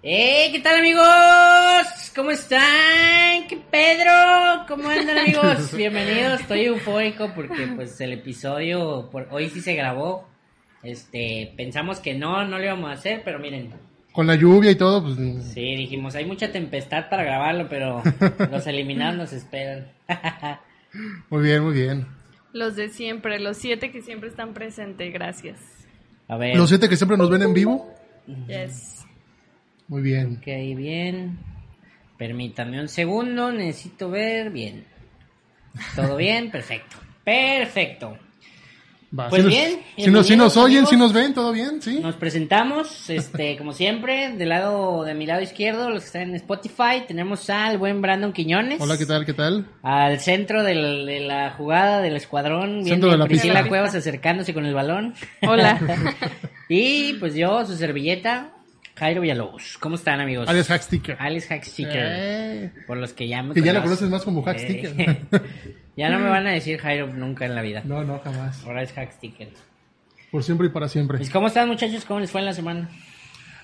¡Eh! ¿Qué tal amigos? ¿Cómo están? ¿Qué Pedro? ¿Cómo andan amigos? Bienvenidos, estoy eufórico porque pues el episodio por hoy sí se grabó. Este, pensamos que no, no lo íbamos a hacer, pero miren. Con la lluvia y todo, pues... Sí, dijimos, hay mucha tempestad para grabarlo, pero los eliminados nos esperan. muy bien, muy bien. Los de siempre, los siete que siempre están presentes, gracias. A ver. Los siete que siempre nos ven en vivo. Yes. Muy bien. Ok, bien. Permítame un segundo, necesito ver bien. ¿Todo bien? Perfecto. Perfecto. Va, Pues si bien, Nos, si, nos, si nos oyen, amigos. si nos ven, todo bien, sí. Nos presentamos, este, como siempre, del lado de mi lado izquierdo, los que están en Spotify, tenemos al buen Brandon Quiñones. Hola, ¿qué tal? ¿Qué tal? Al centro del- de la jugada del escuadrón, Centro viene de la Priscila pista. Cuevas acercándose con el balón. Hola. y pues yo, su servilleta, Jairo Villalobos. ¿Cómo están, amigos? Alex Hacksticker. Alex Hacksticker. Eh, Por los que ya me que ya lo conoces más como Hacksticker. Eh, ya no me van a decir Jairo nunca en la vida. no, no, jamás. Ahora es Hacksticker. Por siempre y para siempre. Pues, ¿Cómo están, muchachos? ¿Cómo les fue en la semana?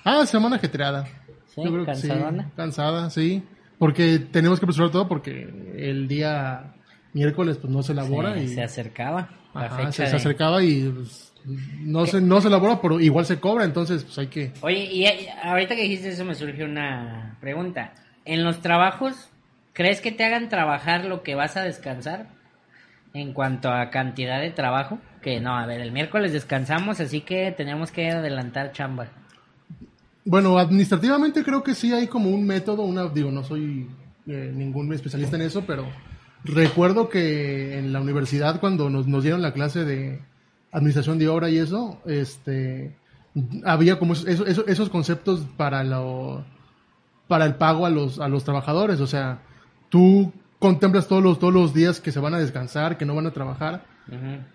Ah, semana ajetreada. ¿Sí? Yo creo que sí. ¿Cansadona? Cansada, sí. Porque tenemos que apresurar todo porque el día miércoles pues no se elabora Sí, y Se acercaba la Ajá, fecha se, de- se acercaba y pues, no se no se elabora, pero igual se cobra, entonces pues hay que Oye, y y ahorita que dijiste eso me surgió una pregunta. ¿En los trabajos crees que te hagan trabajar lo que vas a descansar? En cuanto a cantidad de trabajo. Que no, a ver, el miércoles descansamos, así que tenemos que adelantar chamba. Bueno, administrativamente creo que sí hay como un método, una, digo, no soy eh, ningún especialista en eso, pero recuerdo que en la universidad cuando nos, nos dieron la clase de administración de obra y eso, este, había como eso- eso- esos conceptos para lo, para el pago a los, a los trabajadores, o sea, tú contemplas todos los, todos los días que se van a descansar, que no van a trabajar,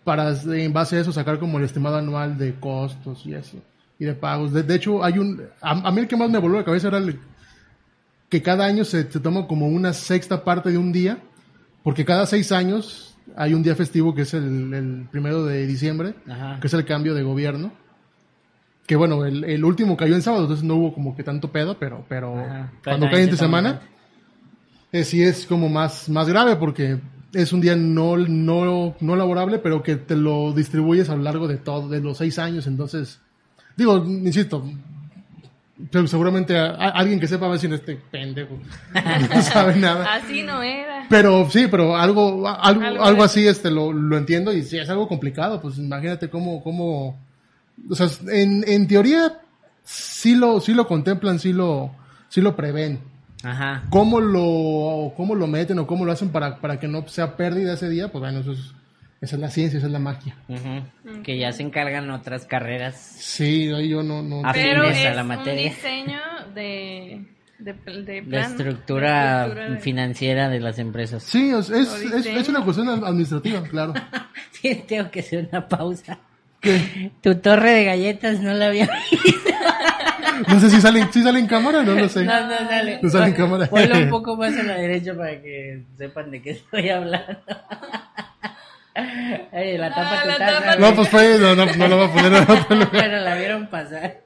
para en base a eso sacar como el estimado anual de costos y eso y de pagos. De, de hecho, hay un a, a mí el que más me voló la cabeza era el, que cada año se, se toma como una sexta parte de un día, porque cada seis años hay un día festivo que es el, el primero de diciembre, Ajá. que es el cambio de gobierno. Que bueno, el, el último cayó en sábado, entonces no hubo como que tanto pedo, pero, pero Ajá. Cuando cae entre semana, eh, sí es como más, más grave porque es un día no, no, no laborable, pero que te lo distribuyes a lo largo de todo, de los seis años. Entonces, digo, insisto, pero seguramente a- a- alguien que sepa va a decir este pendejo no sabe nada. Así no era. Pero sí, pero algo, algo, Algo algo así este lo, lo entiendo y sí es algo complicado, pues imagínate cómo, cómo, o sea, en, en teoría sí lo, sí lo contemplan, sí lo, sí lo prevén. Ajá. ¿Cómo lo, cómo lo meten o cómo lo hacen para, para que no sea pérdida ese día? Pues bueno, eso es, esa es la ciencia, esa es la magia. Ujú. Que ya se encargan otras carreras. Sí, ahí yo no, no. Pero Afines a es la un materia. diseño de, de, de La plan, estructura, de estructura de- financiera de las empresas. Sí, es, es, es, es una cuestión administrativa, claro. Sí, tengo que hacer una pausa. ¿Qué? Tu torre de galletas no la había visto. No sé si sale, si sale en cámara, no lo sé. No, no sale. No sale en cámara. Ponlo un poco más a la derecha para que sepan de qué estoy hablando. Ay, la tapa Ah, la tapa. No, pues pues, no, no, no lo voy a poner en otro lugar. Bueno, la vieron pasar.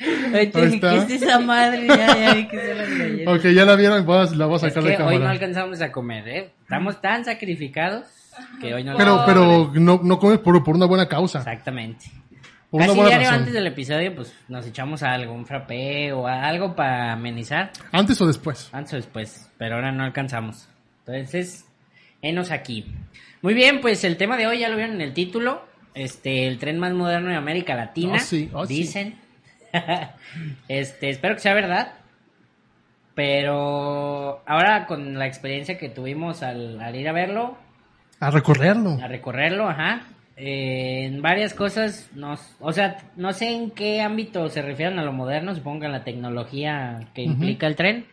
Ahí está. ¿qué es esa madre? Ya, ya que son las galletas. Ok, ya la vieron, la voy a Es sacar que de hoy no alcanzamos a comer, ¿eh? Estamos tan sacrificados que hoy no Pero, pero no, no comes por, por una buena causa. Exactamente. Por una Casi buena diario razón. antes del episodio, pues nos echamos algo, un frappé o algo para amenizar. ¿Antes o después? Antes o después, pero ahora no alcanzamos. Entonces, enos aquí. Muy bien, pues el tema de hoy ya lo vieron en el título. Este, el tren más moderno de América Latina. Oh, sí, oh, sí. dicen. este, espero que sea verdad. Pero ahora con la experiencia que tuvimos al, al ir a verlo, A recorrerlo. a recorrerlo, ajá. eh, en varias cosas, nos, o sea, no sé en qué ámbito se refieren a lo moderno, supongo que en la tecnología que implica el tren,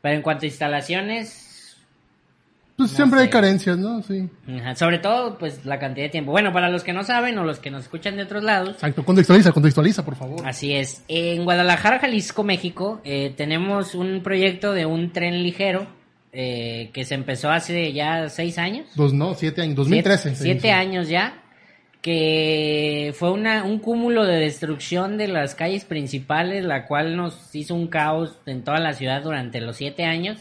pero en cuanto a instalaciones, Pues No siempre sé. hay carencias, ¿no? Sí. ajá, sobre todo, pues la cantidad de tiempo. Bueno, para los que no saben o los que nos escuchan de otros lados, Exacto. Contextualiza, contextualiza, por favor. Así es. En Guadalajara, Jalisco, México, eh, tenemos un proyecto de un tren ligero eh, que se empezó hace ya seis años. Dos, no, siete años. 2013. Siete, siete años ya. que fue una, un cúmulo de destrucción de las calles principales, la cual nos hizo un caos en toda la ciudad durante los siete años,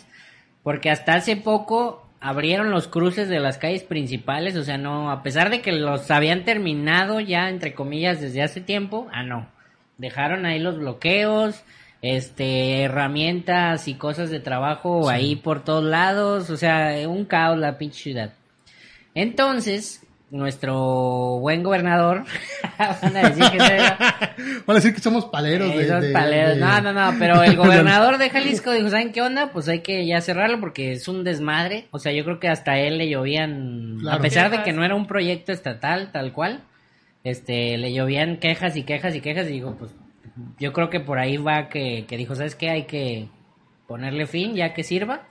porque hasta hace poco abrieron los cruces de las calles principales, o sea, no, a pesar de que los habían terminado ya, entre comillas, desde hace tiempo, ah, no, dejaron ahí los bloqueos, este, herramientas y cosas de trabajo ahí por todos lados, o sea, un caos la pinche ciudad. Entonces, nuestro buen gobernador, van a decir que, Van a decir que somos paleros. de, Esos de- paleros. de- No, no, no, pero el gobernador de Jalisco dijo, ¿saben qué onda? Pues hay que ya cerrarlo porque es un desmadre. O sea, yo creo que hasta él le llovían, Claro. a pesar de que no era un proyecto estatal tal cual, este, le llovían quejas y quejas y quejas y dijo, pues yo creo que por ahí va que, que dijo, ¿sabes qué? Hay que ponerle fin ya que sirva.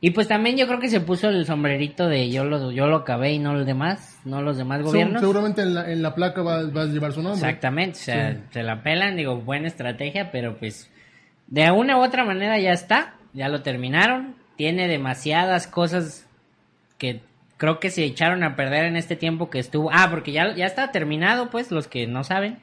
Y pues también yo creo que se puso el sombrerito de yo lo, yo lo acabé y no los demás, no los demás gobiernos. Seguramente en la, en la placa va, va a llevar su nombre. Exactamente, o sea, Sí. se la pelan, digo, buena estrategia, pero pues de una u otra manera ya está, ya lo terminaron, tiene demasiadas cosas que creo que se echaron a perder en este tiempo que estuvo, ah, porque ya, ya está terminado, pues, los que no saben,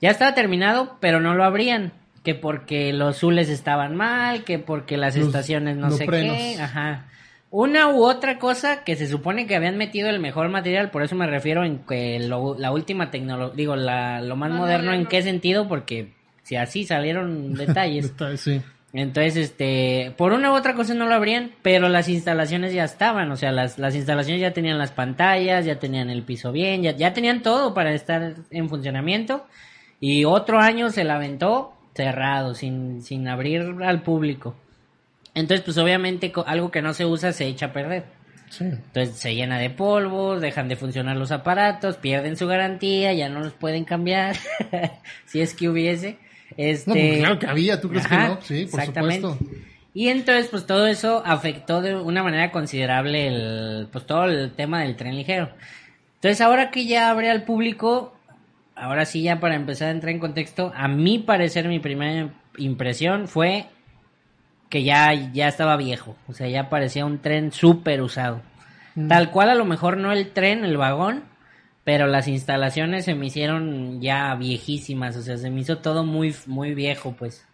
ya estaba terminado, pero no lo abrían, que porque los zules estaban mal, que porque las Los- estaciones no los sé frenos. qué, ajá. Una u otra cosa que se supone que habían metido el mejor material, por eso me refiero en que lo- la última tecnología, digo, la, lo más moderno, ¿en qué sentido? Porque si así salieron detalles. Está- sí. Entonces, este, por una u otra cosa no lo abrían, pero las instalaciones ya estaban, o sea, las, las instalaciones ya tenían las pantallas, ya tenían el piso bien, ya, ya tenían todo para estar en funcionamiento. Y otro año se la aventó cerrado, sin, sin abrir al público. Entonces, pues obviamente algo que no se usa se echa a perder. Sí. Entonces se llena de polvo, dejan de funcionar los aparatos, pierden su garantía, ya no los pueden cambiar, si es que hubiese. Este, No, pues claro que había, ¿tú crees Ajá, que no? Sí, por supuesto. Y entonces, pues todo eso afectó de una manera considerable el, pues todo el tema del tren ligero. Entonces, ahora que ya abre al público, ahora sí ya para empezar a entrar en contexto, a mi parecer mi primera impresión fue que ya, ya estaba viejo, o sea, ya parecía un tren súper usado. Mm. Tal cual a lo mejor no el tren, el vagón, pero las instalaciones se me hicieron ya viejísimas, o sea, se me hizo todo muy, muy viejo, pues.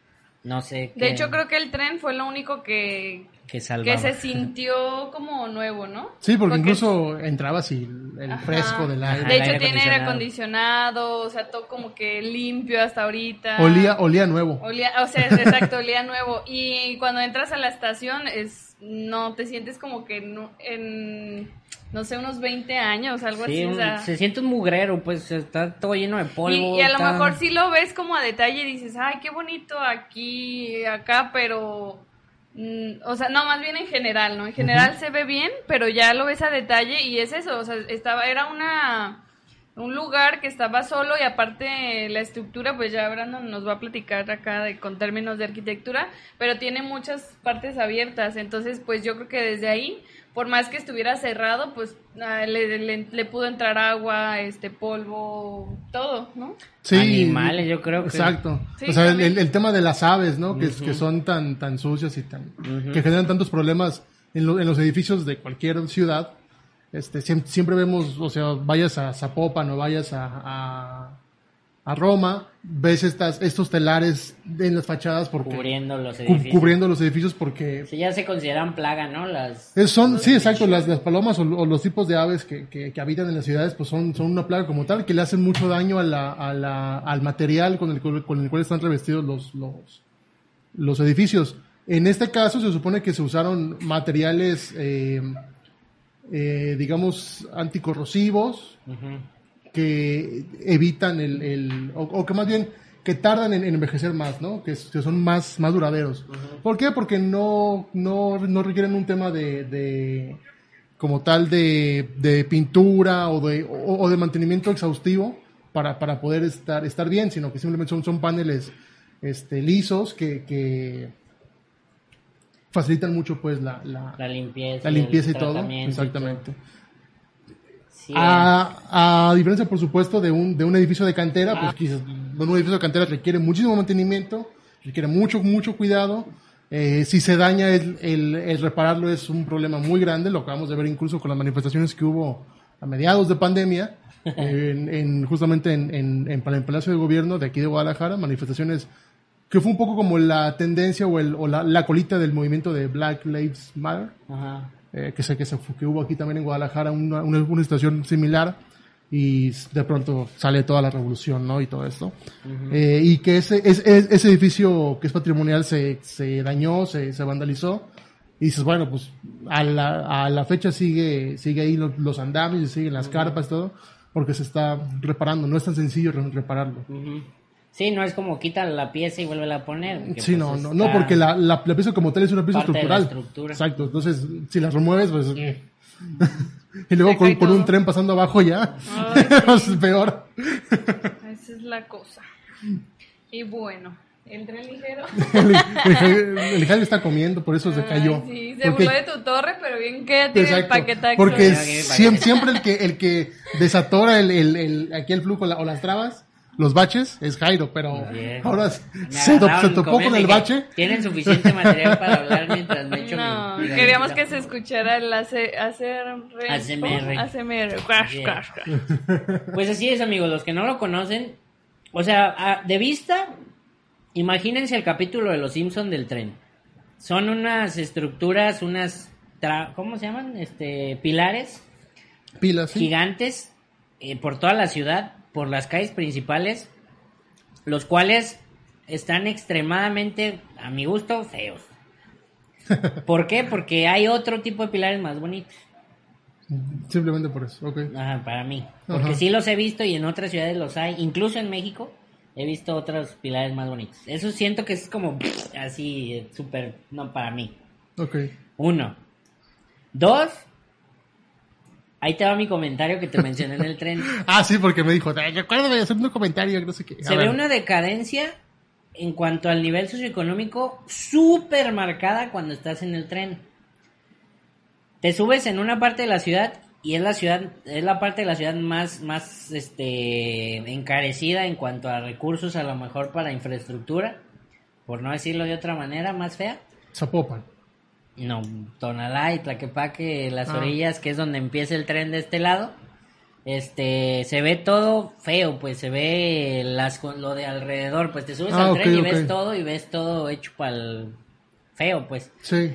No sé. De qué- hecho, creo que el tren fue lo único que, que salvaba. que se sintió como nuevo, ¿no? Sí, porque incluso entrabas y el Ajá. fresco del Ajá. aire. De hecho, aire tiene aire acondicionado. o sea, todo como que limpio hasta ahorita. Olía, olía nuevo. Olía, o sea, es exacto, olía nuevo. Y cuando entras a la estación, es no te sientes como que no- en, no sé, unos 20 años, algo Sí, así. o un- sea. se siente un mugrero, pues está todo lleno de polvo. Y, y a lo mejor sí lo ves como a detalle y dices, ay, qué bonito aquí, acá, pero... mm, o sea, no, más bien en general, ¿no? En general se ve bien, pero ya lo ves a detalle y es eso, o sea, estaba, era una... Un lugar que estaba solo y aparte la estructura, pues ya Brandon nos va a platicar acá de, con términos de arquitectura, pero tiene muchas partes abiertas, entonces pues yo creo que desde ahí, por más que estuviera cerrado, pues ah, le, le- le pudo entrar agua, este polvo, todo, ¿no? Sí, Animales, yo creo que- Exacto. Sí, o sea, el, tema de las aves, ¿no? Que, que son tan, tan sucias y tan. que generan tantos problemas en, lo- en los edificios de cualquier ciudad. Este, siem- siempre, vemos, o sea, vayas a Zapopan o vayas a, a, a Roma, ves estas, estos telares en las fachadas porque, cubriendo los cu- edificios. cubriendo los edificios porque Sí, ya se consideran plaga, ¿no? Las es- son, sí, exacto, las, las palomas o, o los tipos de aves que, que- que habitan en las ciudades, pues son, son una plaga como tal, que le hacen mucho daño a la, a la- al material con el, cual- con el cual están revestidos los, los, los edificios. En este caso se supone que se usaron materiales, eh, eh, digamos, anticorrosivos, que evitan el, el- o, o que más bien que tardan en, en envejecer más, ¿no? Que, que son más, más duraderos. ¿Por qué? Porque no, no, no requieren un tema de, de como tal de, de pintura o de, o, o de mantenimiento exhaustivo para, para poder estar, estar bien, sino que simplemente son, son paneles este, lisos que, que facilitan mucho pues la, la, la limpieza, la limpieza y todo. tratamiento y Exactamente. todo. Sí, A, a diferencia, por supuesto, de un, de un edificio de cantera, Ah. pues quizás un edificio de cantera requiere muchísimo mantenimiento, requiere mucho, mucho cuidado. Eh, si se daña el, el, el repararlo es un problema muy grande, lo acabamos de ver incluso con las manifestaciones que hubo a mediados de pandemia, en, en- justamente en, en, en, el Palacio de Gobierno de aquí de Guadalajara, manifestaciones que fue un poco como la tendencia o, el, o la, la colita del movimiento de Black Lives Matter, Ajá. eh, que sé que, se, que hubo aquí también en Guadalajara una, una, una situación similar y de pronto sale toda la revolución, ¿no? Y todo esto. Eh, y que ese, es- es- ese edificio que es patrimonial se, se dañó, se, se vandalizó. Y dices, bueno, pues a la, a la fecha sigue, sigue ahí los, los andamios, siguen las carpas, todo, porque se está reparando. No es tan sencillo re- repararlo. Ujú. Sí, no es como quitan la pieza y vuelve a poner. Sí, pues, no, no, no, porque la, la, la pieza como tal es una pieza Parte de la estructural. estructura. Exacto, entonces si las remueves, pues... y luego con, un tren pasando abajo ya, Ay, es peor. Esa es la cosa. Y bueno, el tren ligero. El, el, el está comiendo, por eso se cayó. Ay, sí, se Porque- burló de tu torre, pero bien que tiene el Exacto, paquetaxo. porque Ya, que siem- paquete. siempre el que, el que desatora el, el, el- aquí el flujo la- o las trabas, los baches, es Jairo, pero ahora se, to- agarraron se topó con el bache. Tienen suficiente material para hablar mientras me echo No, mi, mi queríamos que se escuchara el hacer, hacer ASMR. ASMR. Crash, Yeah. crash, crash. Pues así es, amigos, los que no lo conocen, o sea, a- de vista, imagínense el capítulo de Los Simpson del tren. Son unas estructuras, unas, tra- ¿cómo se llaman? Este, pilares Pilas, sí. gigantes eh, por toda la ciudad, por las calles principales, los cuales están extremadamente, a mi gusto, feos. ¿Por qué? Porque hay otro tipo de pilares más bonitos. Simplemente por eso, ok. Ajá, para mí. Porque Ajá. sí los he visto y en otras ciudades los hay. Incluso en México he visto otros pilares más bonitos. Eso siento que es como así, eh, súper, no para mí. Ok. Uno. Dos. Ahí te va mi comentario que te mencioné en el tren. Ah, sí, porque me dijo, "Ay, acuérdame de hacer un comentario, que no sé qué. A Se ve una decadencia en cuanto al nivel socioeconómico súper marcada cuando estás en el tren. Te subes en una parte de la ciudad y es la ciudad, es la parte de la ciudad más, más este encarecida en cuanto a recursos, a lo mejor para infraestructura, por no decirlo de otra manera, más fea. Zapopan. No, Tonalá y Tlaquepaque, las Ah. orillas, que es donde empieza el tren de este lado. Este, se ve todo feo, pues se ve las lo de alrededor, pues te subes Ah, al tren y ves todo y ves todo hecho para el feo, pues. Sí.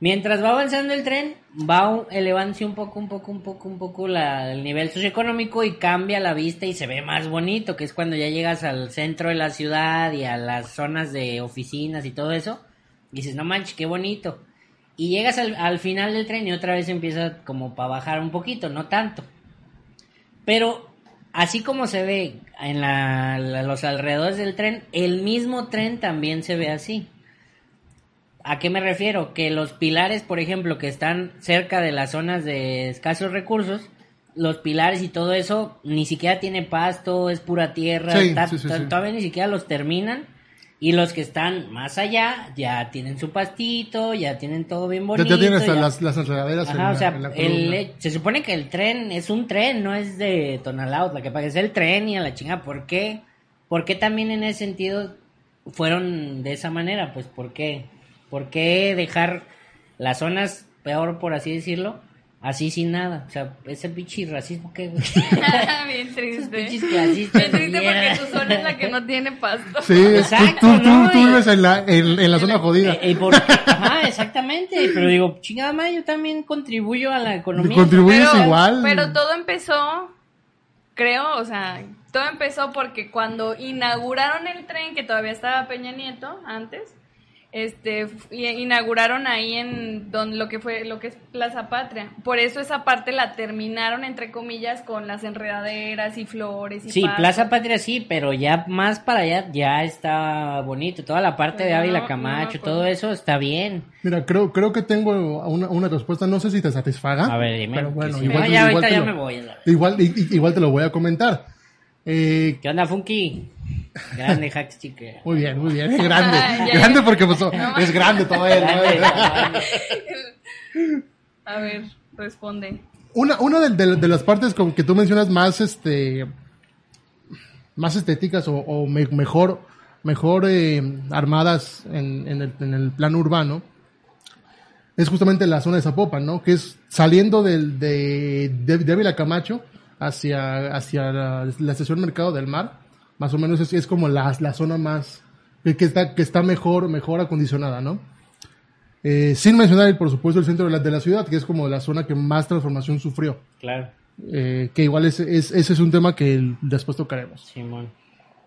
Mientras va avanzando el tren, va elevándose un poco, un poco, un poco, un poco la- el nivel socioeconómico y cambia la vista y se ve más bonito, que es cuando ya llegas al centro de la ciudad y a las zonas de oficinas y todo eso. Y dices, no manches, qué bonito. Y llegas al, al final del tren y otra vez empieza como para bajar un poquito, no tanto. Pero así como se ve en la- la- los alrededores del tren, el mismo tren también se ve así. ¿A qué me refiero? Que los pilares, por ejemplo, que están cerca de las zonas de escasos recursos, los pilares y todo eso ni siquiera tiene pasto, es pura tierra, Sí, ta- sí, sí, ta- sí. todavía ni siquiera los terminan. Y los que están más allá ya tienen su pastito, ya tienen todo bien bonito. ya tienes ya- las, las enredaderas en Ajá, la- o sea, en la el- columna. se supone que el tren es un tren, no es de Tonalá, la que paga es el tren y a la chinga. ¿Por qué? ¿Por qué también en ese sentido fueron de esa manera? Pues, ¿por qué? ¿Por qué dejar las zonas peor, por así decirlo, así sin nada? O sea, ese pinche racismo que... Bien triste. Bien triste porque tu zona es la que no tiene pasto. Sí, Exacto, tú, tú, ¿no? tú Y- vives en la, en, en la zona jodida. Eh, eh, por- Ajá, exactamente. Pero digo, chingada madre, yo también contribuyo a la economía. Contribuyes pero, igual. Pero todo empezó, creo, o sea, todo empezó porque cuando inauguraron el tren, que todavía estaba Peña Nieto antes, este, inauguraron ahí en donde lo que fue, lo que es Plaza Patria. Por eso esa parte la terminaron entre comillas con las enredaderas y flores y Sí, pasto. Plaza Patria sí, pero ya más para allá ya está bonito. Toda la parte de No, Ávila no Camacho, todo eso está bien. Mira, creo, creo que tengo una, una respuesta, no sé si te satisfaga. A ver, dime. Pero bueno, sí. igual, te- ya igual ahorita ya lo- me voy. a la- Igual, igual te lo voy a comentar. Eh, ¿Qué onda, Funky? Grande hacks, chique. muy bien, muy bien. Grande. Ya. grande porque pues, No es grande todo él. ¿no? Grande, grande. A ver, responde. Una, una de, de- de las partes con que tú mencionas más, este, más estéticas o, o me- mejor, mejor eh, armadas en, en el, en el plano urbano, es justamente la zona de Zapopan, ¿no? Que es saliendo del, de, de, de Ávila Camacho hacia, hacia la, la estación Mercado del Mar, más o menos es, es como la, la zona más, que, que está, que está mejor, mejor acondicionada, ¿no? Eh, sin mencionar, por supuesto, el centro de la, de la ciudad, que es como la zona que más transformación sufrió. Claro, Eh, que igual es, es- ese es un tema que después tocaremos. Simón.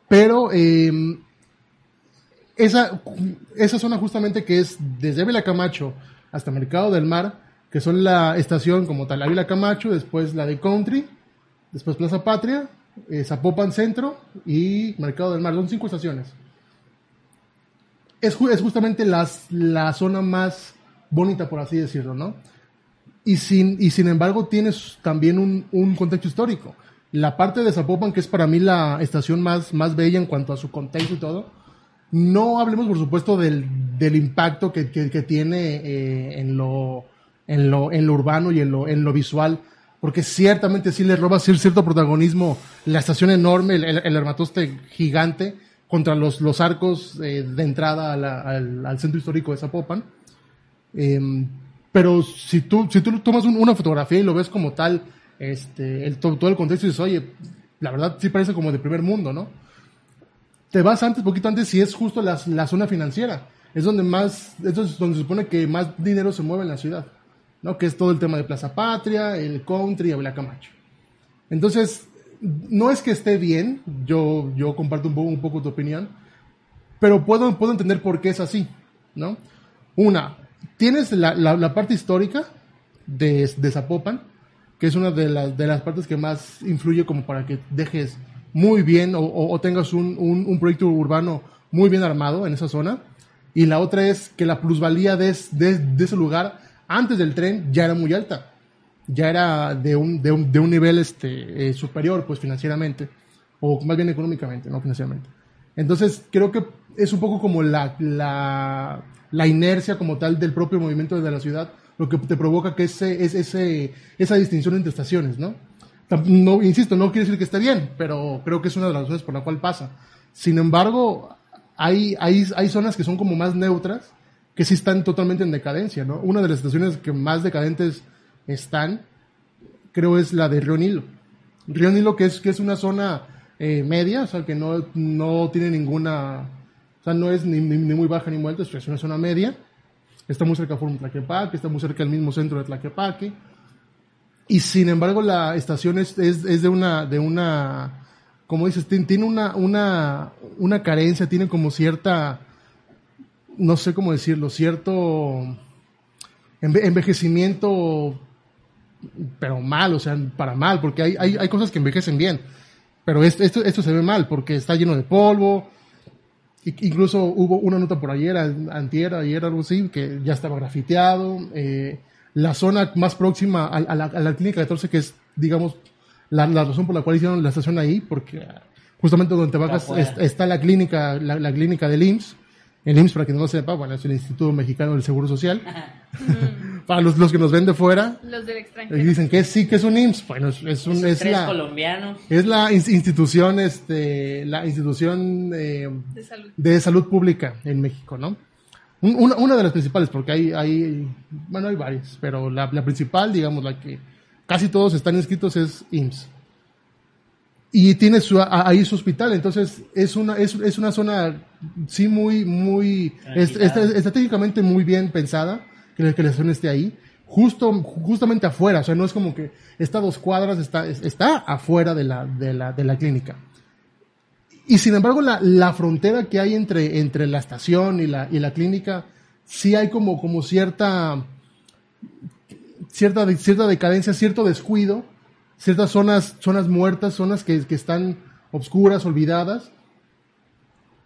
Pero eh, esa, esa zona justamente que es desde Ávila Camacho hasta Mercado del Mar, que son la estación como tal, Ávila Camacho, después la de Country, después Plaza Patria, eh, Zapopan Centro y Mercado del Mar. Son cinco estaciones. Es, es justamente las, la zona más bonita, por así decirlo, ¿no? Y sin, y sin embargo tienes también un, un contexto histórico. La parte de Zapopan, que es para mí la estación más, más bella en cuanto a su contexto y todo, no hablemos por supuesto del, del impacto que, que- que tiene eh, en, lo, en, lo, en lo urbano y en lo, en lo visual, porque ciertamente sí le roba cier- cierto protagonismo la estación enorme, el, armatoste gigante, contra los, los arcos eh, de entrada al, centro histórico de Zapopan. Em, pero si tú, si tú tomas un- una fotografía y lo ves como tal, este, el, to- todo el contexto y dices, oye, la verdad sí parece como de primer mundo, ¿no? Te vas antes, poquito antes, si es justo la, la zona financiera. Es donde más, es donde se supone que más dinero se mueve en la ciudad, ¿no? Que es todo el tema de Plaza Patria, el country y Ávila Camacho. Entonces, no es que esté bien, yo, yo comparto un poco, un poco tu opinión, pero puedo, puedo entender por qué es así, ¿no? Una, tienes la, la, la parte histórica de, de Zapopan, que es una de las, de las partes que más influye como para que dejes muy bien o, tengas un, un- proyecto urbano muy bien armado en esa zona. Y la otra es que la plusvalía de- de ese lugar antes del tren ya era muy alta. Ya era de un, de un, de un nivel este, eh, superior, pues financieramente, o más bien económicamente, no financieramente. Entonces, creo que es un poco como la, la, la inercia como tal del propio movimiento de la ciudad, lo que te provoca que ese, es, ese, esa distinción entre estaciones, ¿no? No, insisto, no quiere decir que esté bien, pero creo que es una de las razones por la cual pasa. Sin embargo, hay, hay, hay zonas que son como más neutras, que sí están totalmente en decadencia, ¿no? Una de las estaciones que más decadentes están, creo es la de Río Nilo. Río Nilo que es, que es una zona eh, media, o sea, que no, no tiene ninguna, o sea, no es ni, muy baja ni muy alta, es una zona media. Está muy cerca de Tlaquepaque, está muy cerca del mismo centro de Tlaquepaque. Y sin embargo, la estación es, es, es de una, de una, como dices, tien- tiene una, una, una carencia, tiene como cierta, no sé cómo decirlo, cierto enve- envejecimiento, pero mal, o sea, para mal, porque hay, hay, hay cosas que envejecen bien, pero es- esto, esto se ve mal, porque está lleno de polvo, incluso hubo una nota por ayer, an- antier, ayer, algo así, que ya estaba grafiteado, eh, la zona más próxima a, a la, a la clínica 14, que es, digamos, la, la razón por la cual hicieron la estación ahí, porque ah, justamente donde te bajas está la clínica, la, la clínica del IMSS, el IMSS, para quien no lo sepa, bueno, es el Instituto Mexicano del Seguro Social. para los, los que nos ven de fuera, Los del y extranjero. dicen que sí, que es un IMSS. Bueno, es, es un, es Tres la, colombianos. es la ins- institución, este, la institución eh, De salud. de salud pública en México, ¿no? Un- Una, una de las principales, porque hay, hay, bueno, hay varias, pero la, la principal, digamos, la que casi todos están inscritos es IMSS. Y tiene su, a- ahí su hospital, entonces es una, es, es una zona, sí, muy, muy, est- est- Tranquila. estratégicamente muy bien pensada, que la, que la estación esté ahí, justo, justamente afuera, o sea, no es como que está a dos cuadras, está, es- está afuera de la, de la, de la clínica. Y sin embargo, la, la frontera que hay entre, entre la estación y la, y la clínica, sí hay como, como cierta, cierta, cierta decadencia, cierto descuido, ciertas zonas, zonas muertas, zonas que, que están obscuras, olvidadas,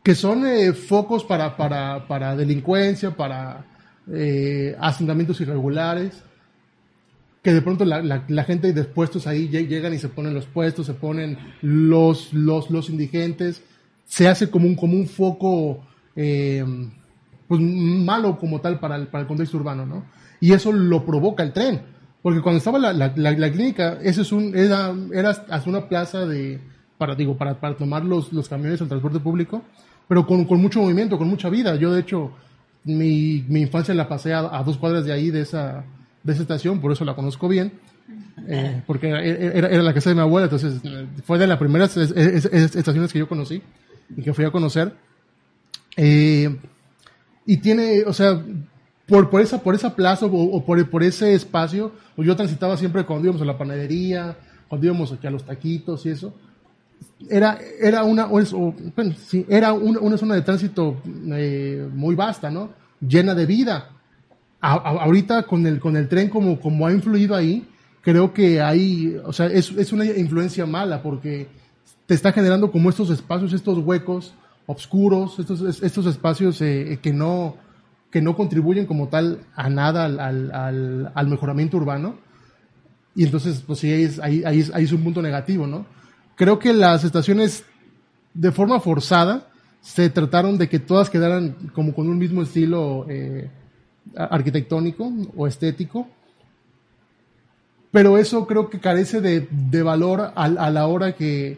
que son eh, focos para, para, para delincuencia, para eh, asentamientos irregulares, que de pronto la, la, la gente de puestos ahí lle- llegan y se ponen los puestos, se ponen los, los, los indigentes, se hace como un, como un foco eh, pues malo como tal para el, para el contexto urbano, ¿no? Y eso lo provoca el tren, porque cuando estaba la, la, la, la clínica, ese es un, era, era hasta una plaza de, para, digo, para, para tomar los, los camiones al transporte público, pero con, con mucho movimiento, con mucha vida. Yo, de hecho, mi, mi infancia la pasé a, a dos cuadras de ahí, de esa, de esa estación, por eso la conozco bien. Eh, porque era, era, era la casa de mi abuela, entonces fue de las primeras es- es- es- estaciones que yo conocí y que fui a conocer. Eh, y tiene, o sea, por, por esa, por esa plaza o, o por, por ese espacio, o yo transitaba siempre cuando íbamos a la panadería, cuando íbamos aquí a los taquitos y eso. Era, era una, o, bueno, sí, era una, una zona de tránsito eh, muy vasta, ¿no? Llena de vida. A- a- ahorita con el, con el tren como, como ha influido ahí, creo que hay, o sea, es, es una influencia mala porque te está generando como estos espacios, estos huecos oscuros, estos, estos espacios eh, que no que no contribuyen como tal a nada al, al, mejoramiento urbano. Y entonces, pues sí, ahí es, ahí, ahí, es, un punto negativo, ¿no? Creo que las estaciones, de forma forzada, se trataron de que todas quedaran como con un mismo estilo eh, arquitectónico o estético. Pero eso creo que carece de, de valor a, a la hora que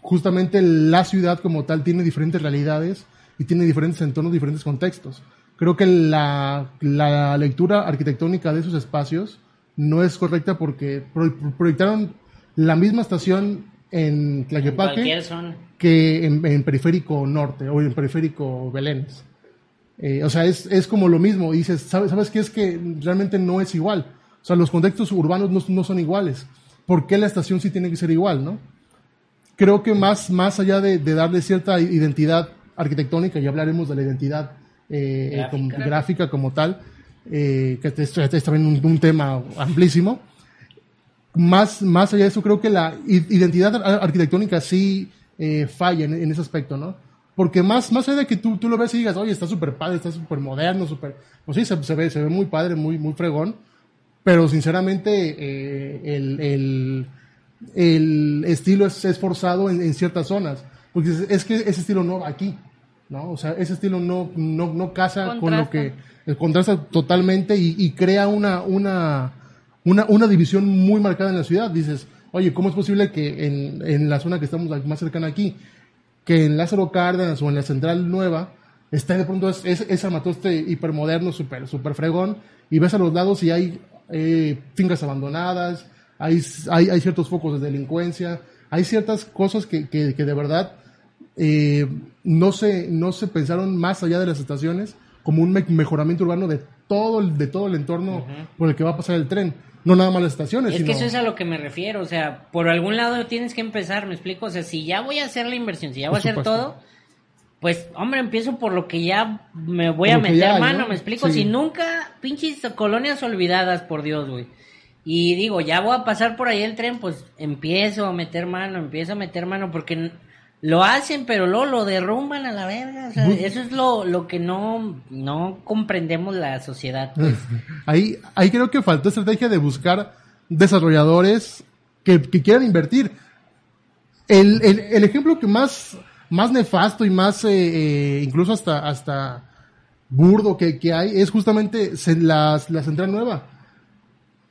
justamente la ciudad como tal tiene diferentes realidades y tiene diferentes entornos, diferentes contextos. Creo que la, la lectura arquitectónica de esos espacios no es correcta porque pro- proyectaron la misma estación en En Tlaquepaque zona. que en, en periférico norte o en periférico Belénes. Eh, o sea, es, es como lo mismo. Y dices, ¿sabes, ¿sabes qué? Es que realmente no es igual. O sea, los contextos urbanos no, no son iguales. ¿Por qué la estación sí tiene que ser igual, no? Creo que más, más allá de, de darle cierta identidad arquitectónica, ya hablaremos de la identidad eh, eh, como- Gráfica. gráfica como tal, eh, que es, es también un, un tema amplísimo más, más allá de eso, creo que la identidad ar- arquitectónica sí eh, falla en, en ese aspecto, ¿no? Porque más, más allá de que tú, tú lo ves y digas, oye, está súper padre, está súper moderno, súper... Pues sí, se, se ve, se ve muy padre, muy, muy fregón, pero sinceramente eh, el, el, el estilo es, es forzado en, en ciertas zonas, porque es, es que ese estilo no va aquí, ¿no? O sea, ese estilo no, no, no casa con lo que eh, contrasta totalmente y, y crea una, una, una, una división muy marcada en la ciudad. Dices, oye, ¿cómo es posible que en, en la zona que estamos más cercana aquí, que en Lázaro Cárdenas o en la Central Nueva, está de pronto es, es, es armatoste hipermoderno, súper super fregón, y ves a los lados y hay eh, fincas abandonadas, hay, hay, hay ciertos focos de delincuencia, hay ciertas cosas que, que, que de verdad eh, no, se, no se pensaron más allá de las estaciones como un me- mejoramiento urbano de todo el, de todo el entorno por el que va a pasar el tren. No nada más las estaciones. Es sino- que eso es a lo que me refiero, o sea, por algún lado tienes que empezar, me explico, o sea, si ya voy a hacer la inversión, si ya voy a hacer todo, pues, hombre, empiezo por lo que ya me voy Por a meter hay, mano, ¿no? me explico, Sí. si nunca, pinches colonias olvidadas, por Dios, güey. Y digo, ya voy a pasar por ahí el tren, pues empiezo a meter mano, empiezo a meter mano, porque lo hacen, pero luego lo derrumban a la verga. O sea, eso es lo, lo que no, no comprendemos la sociedad. Pues. Ahí, ahí creo que faltó estrategia de buscar desarrolladores que, que quieran invertir. El, el, el ejemplo que más, más nefasto y más, eh, eh, incluso hasta, hasta burdo que, que hay es justamente las- la Central Nueva.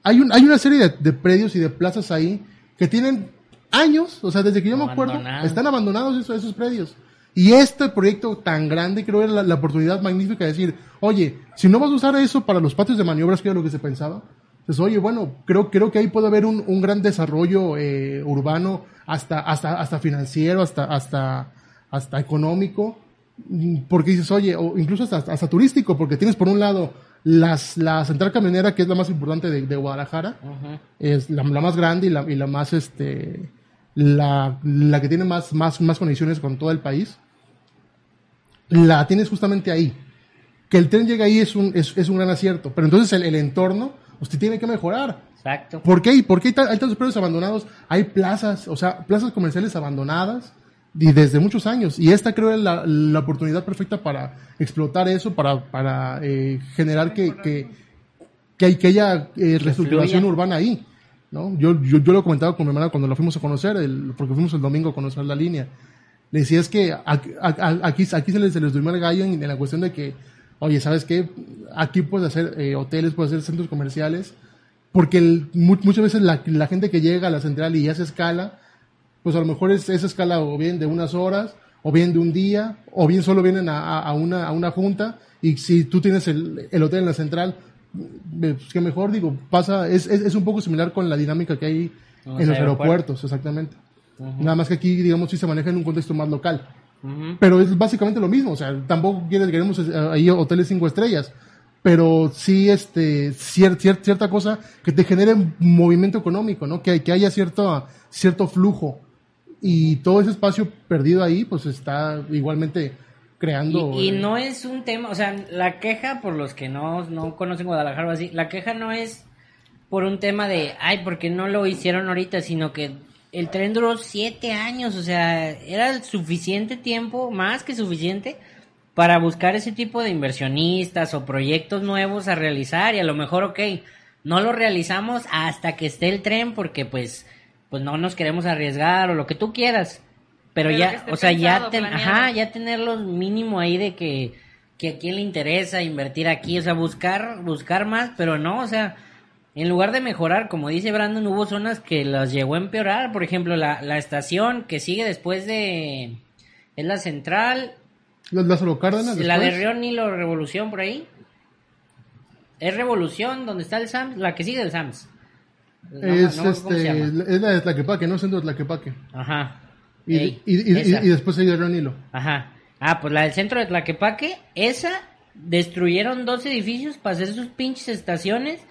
Hay, un, hay una serie de, de predios y de plazas ahí que tienen años, o sea, desde que yo me acuerdo, están abandonados esos, esos predios. Y este proyecto tan grande creo era la, la oportunidad magnífica de decir, oye, si no vas a usar eso para los patios de maniobras, que era lo que se pensaba, pues oye, bueno, creo, creo que ahí puede haber un, un gran desarrollo eh, urbano, hasta, hasta, hasta financiero, hasta, hasta, hasta económico, porque dices, oye, o incluso hasta, hasta turístico, porque tienes por un lado las, la central camionera, que es la más importante de, de Guadalajara, es la, la más grande y la, y la más, este, la, la que tiene más, más, más conexiones con todo el país, la tienes justamente ahí. Que el tren llegue ahí es un, es, es un gran acierto, pero entonces el, el entorno, usted tiene que mejorar. Exacto. ¿Por qué? ¿Por qué hay, ta- hay tantos predios abandonados? Hay plazas, o sea, plazas comerciales abandonadas y desde muchos años. Y esta creo es la, la oportunidad perfecta para explotar eso, para, para eh, generar que, que, que, hay, que haya eh, reestructuración urbana ahí. ¿No? Yo, yo, yo lo comentaba con mi hermana cuando la fuimos a conocer, el- porque fuimos el domingo a conocer la línea. Le decía, es que aquí, aquí, se, les, se les durmió el gallo en, en la cuestión de que, oye, ¿sabes qué? Aquí puedes hacer eh, hoteles, puedes hacer centros comerciales, porque muchas veces la, gente que llega a la central y hace escala, pues a lo mejor es esa escala o bien de unas horas o bien de un día, o bien solo vienen a, a- a una, a una junta, y si tú tienes el, el hotel en la central, pues que mejor digo, pasa, es, es, es un poco similar con la dinámica que hay En los aeropuertos. exactamente. Nada más que aquí, digamos, sí se maneja en un contexto más local. Ujú. Pero es básicamente lo mismo, o sea, tampoco queremos eh, ahí hoteles cinco estrellas, pero sí este cier- cier- cierta cosa que te genere movimiento económico, ¿no? Que, que haya cierto, cierto flujo y todo ese espacio perdido ahí, pues está igualmente creando. Y, y no es un tema, o sea, la queja, por los que no, no conocen Guadalajara o así, la queja no es por un tema de, ay, porque no lo hicieron ahorita, sino que el tren duró siete años, o sea, era suficiente tiempo, más que suficiente, para buscar ese tipo de inversionistas o proyectos nuevos a realizar y a lo mejor, ok, no lo realizamos hasta que esté el tren porque pues, pues no nos queremos arriesgar o lo que tú quieras. Pero, ya, o sea, ya, ten- ajá, ya tenerlo mínimo ahí de que, que a quién le interesa invertir aquí, o sea, buscar, buscar más, pero no, o sea, en lugar de mejorar, como dice Brandon, hubo zonas que las llegó a empeorar, por ejemplo, la, la estación que sigue después de, es la central, Lázaro Cárdenas. la de después. Río Nilo Revolución por ahí, es Revolución, donde está el SAMS, la que sigue el SAMS. No, es, no este, es la de Tlaquepaque, ¿no? Centro de Tlaquepaque. Ajá. Y, Ey, y, y, y- después Nilo. Ajá. Ah, pues la del centro de Tlaquepaque, esa destruyeron dos edificios para hacer sus pinches estaciones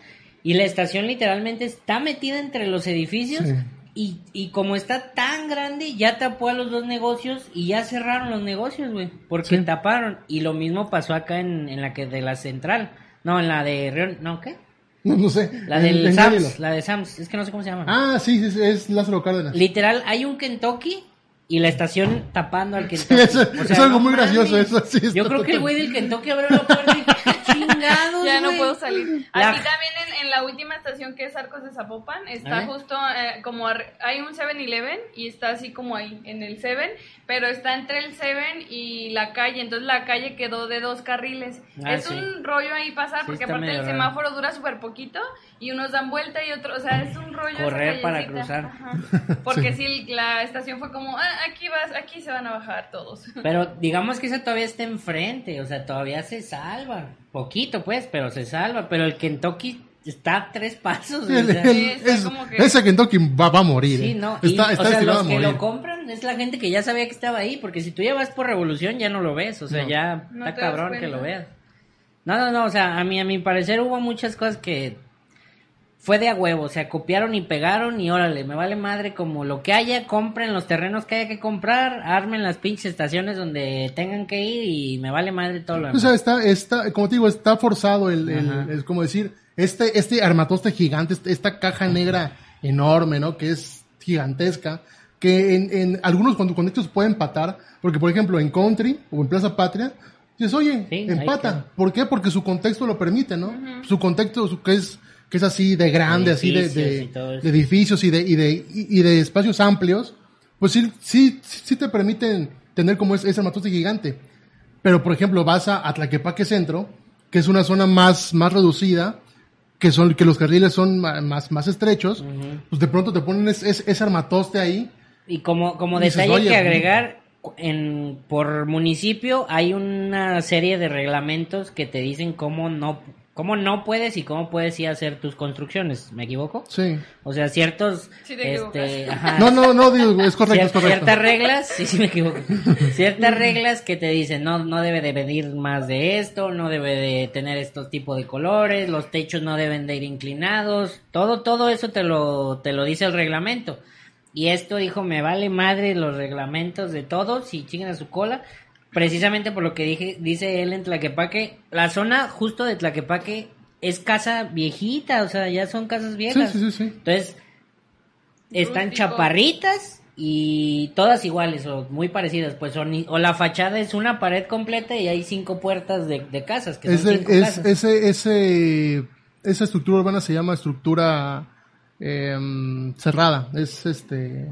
y la estación literalmente está metida entre los edificios Sí. y, y como está tan grande ya tapó a los dos negocios y ya cerraron los negocios, güey, porque Sí. taparon y lo mismo pasó acá en, en la que de la central, no, en la de Río, no, ¿qué? No, no sé. La del en Sams, la de Sams, es que no sé cómo se llama. Ah, sí, sí, sí, es Lázaro Cárdenas. Literal, hay un Kentucky y la estación tapando al Sí, Kentucky. eso- O sea, es algo no muy gracioso, mames. eso sí Yo creo que el güey del Kentucky abrió la puerta y dijo, "¿Qué chingados, Ya no güey?". puedo salir. La- Aquí también en, en la última estación que es Arcos de Zapopan, está ¿Eh? justo eh, como ar- hay un 7-Eleven y está así como ahí en el 7, pero está entre el 7 y la calle, entonces la calle quedó de dos carriles. Ah, es sí. un rollo ahí pasar Sí, porque aparte el raro. semáforo dura súper poquito y unos dan vuelta y otros, o sea, es un rollo. esa Correr para callecita. cruzar. Ajá. Porque sí. la estación fue como, ah, aquí vas, aquí se van a bajar todos. Pero digamos que esa todavía está enfrente, o sea, todavía se salva. Poquito, pues, pero se salva. Pero el Kentucky está a tres pasos. Sí, o sea, el- está es- que- Ese Kentucky va, va a morir. Sí, eh. no. Y, Está, o está sea, los a que lo compran es la gente que ya sabía que estaba ahí, porque si tú ya vas por Revolución ya no lo ves, o sea, No. ya No está cabrón que lo veas. No, no, no, o sea, a mí, a mi parecer hubo muchas cosas que fue de a huevo, o sea, copiaron y pegaron y órale, me vale madre como lo que haya, compren los terrenos que haya que comprar, armen las pinches estaciones donde tengan que ir y me vale madre todo lo O demás. sea, está, está, como te digo, está forzado el, es como decir, este, este armatoste gigante, este- esta caja negra enorme, ¿no? Que es gigantesca, que en, en algunos con- contextos puede empatar, porque por ejemplo en Country o en Plaza Patria, dices, oye, Sí, empata. ¿Por qué? Porque su contexto lo permite, ¿no? Su contexto su- que es, que es así de grande, así de, Edificios de, y edificios y de, y de, y, de espacios amplios, pues sí, sí, sí te permiten tener como ese, ese armatoste gigante. Pero, por ejemplo, vas a Atlaquepaque Centro, que es una zona más, más reducida, que son, que los carriles son más, más estrechos, pues de pronto te ponen es- es- ese armatoste ahí. Y como, como detalle "Oye, que agregar, en, por municipio hay una serie de reglamentos que te dicen cómo no, cómo no puedes y cómo puedes ir a hacer tus construcciones. ¿Me equivoco? Sí. O sea, ciertos... Sí te este, ajá, No, no, no, digo, es correcto, es correcto. ciertas reglas, sí, sí me equivoco. Ciertas reglas que te dicen, no, no debe de venir más de esto, no debe de tener estos tipos de colores, los techos no deben de ir inclinados, todo, todo eso te lo, te lo dice el reglamento. Y esto dijo, me vale madre los reglamentos de todos y chinguen a su cola. Precisamente por lo que dije, dice él en Tlaquepaque, la zona justo de Tlaquepaque es casa viejita, o sea, ya son casas viejas. sí, sí, sí. Entonces, están Rústico. chaparritas y todas iguales o muy parecidas, pues son, i- o la fachada es una pared completa y hay cinco puertas de, de casas, que son cinco es, casas. ese, ese, esa estructura urbana se llama estructura em, cerrada. Es este.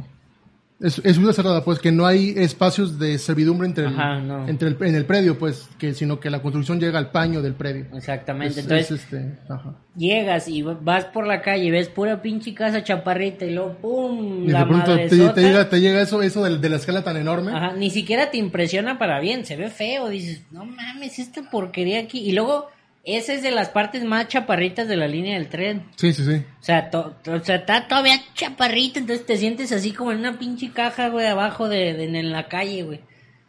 Es, es vida cerrada, pues, que no hay espacios de servidumbre entre el, Ajá, no. entre el, en el predio, pues, que sino que la construcción llega al paño del predio. Exactamente. Es- Entonces, es, este, ajá. llegas y vas por la calle y ves pura pinche casa chaparrita y luego ¡pum! Y la de pronto te llega, te llega eso, eso de, de la escala tan enorme. Ajá, ni siquiera te impresiona para bien, se ve feo, dices, no mames, esta porquería aquí. Y luego, esa es de las partes más chaparritas de la línea del tren. Sí, sí, sí. O sea, to- to- o sea, está todavía chaparrita, entonces te sientes así como en una pinche caja, güey, abajo de, de- en la calle, güey.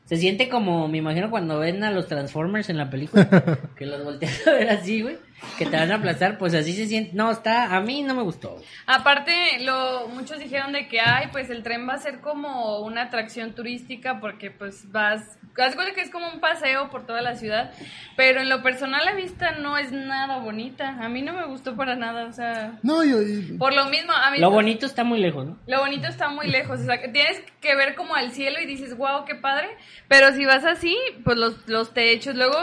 Se siente como, me imagino cuando ven a los Transformers en la película, que los volteas a ver así, güey, que te van a aplastar, pues así se siente. No, está, a mí no me gustó. Aparte, lo, muchos dijeron de que, ay, pues el tren va a ser como una atracción turística porque pues vas, haz cuenta que es como un paseo por toda la ciudad, pero en lo personal la vista no es nada bonita. A mí no me gustó para nada, o sea, No, yo, y- por lo mismo, a mí Lo bonito está muy lejos, ¿no? Lo bonito está muy lejos, o sea, que tienes que ver como al cielo y dices, wow, qué padre, pero si vas así, pues los, los techos, luego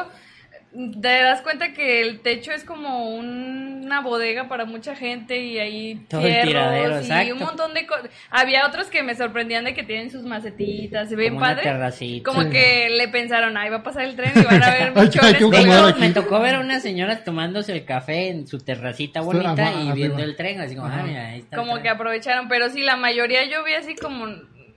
te das cuenta que el techo es como un- una bodega para mucha gente y ahí Todo el fierros tiradero, y exacto. un montón de cosas. Había otros que me sorprendían de que tienen sus macetitas, se ven Como una padre. terracita. Como Sí. que le pensaron, ahí va a pasar el tren y van a ver aquí. me tocó ver a unas señoras tomándose el café en su terracita bonita y viendo el tren, así como, ah, mira, ahí está. como que aprovecharon, pero sí, la mayoría yo vi así como,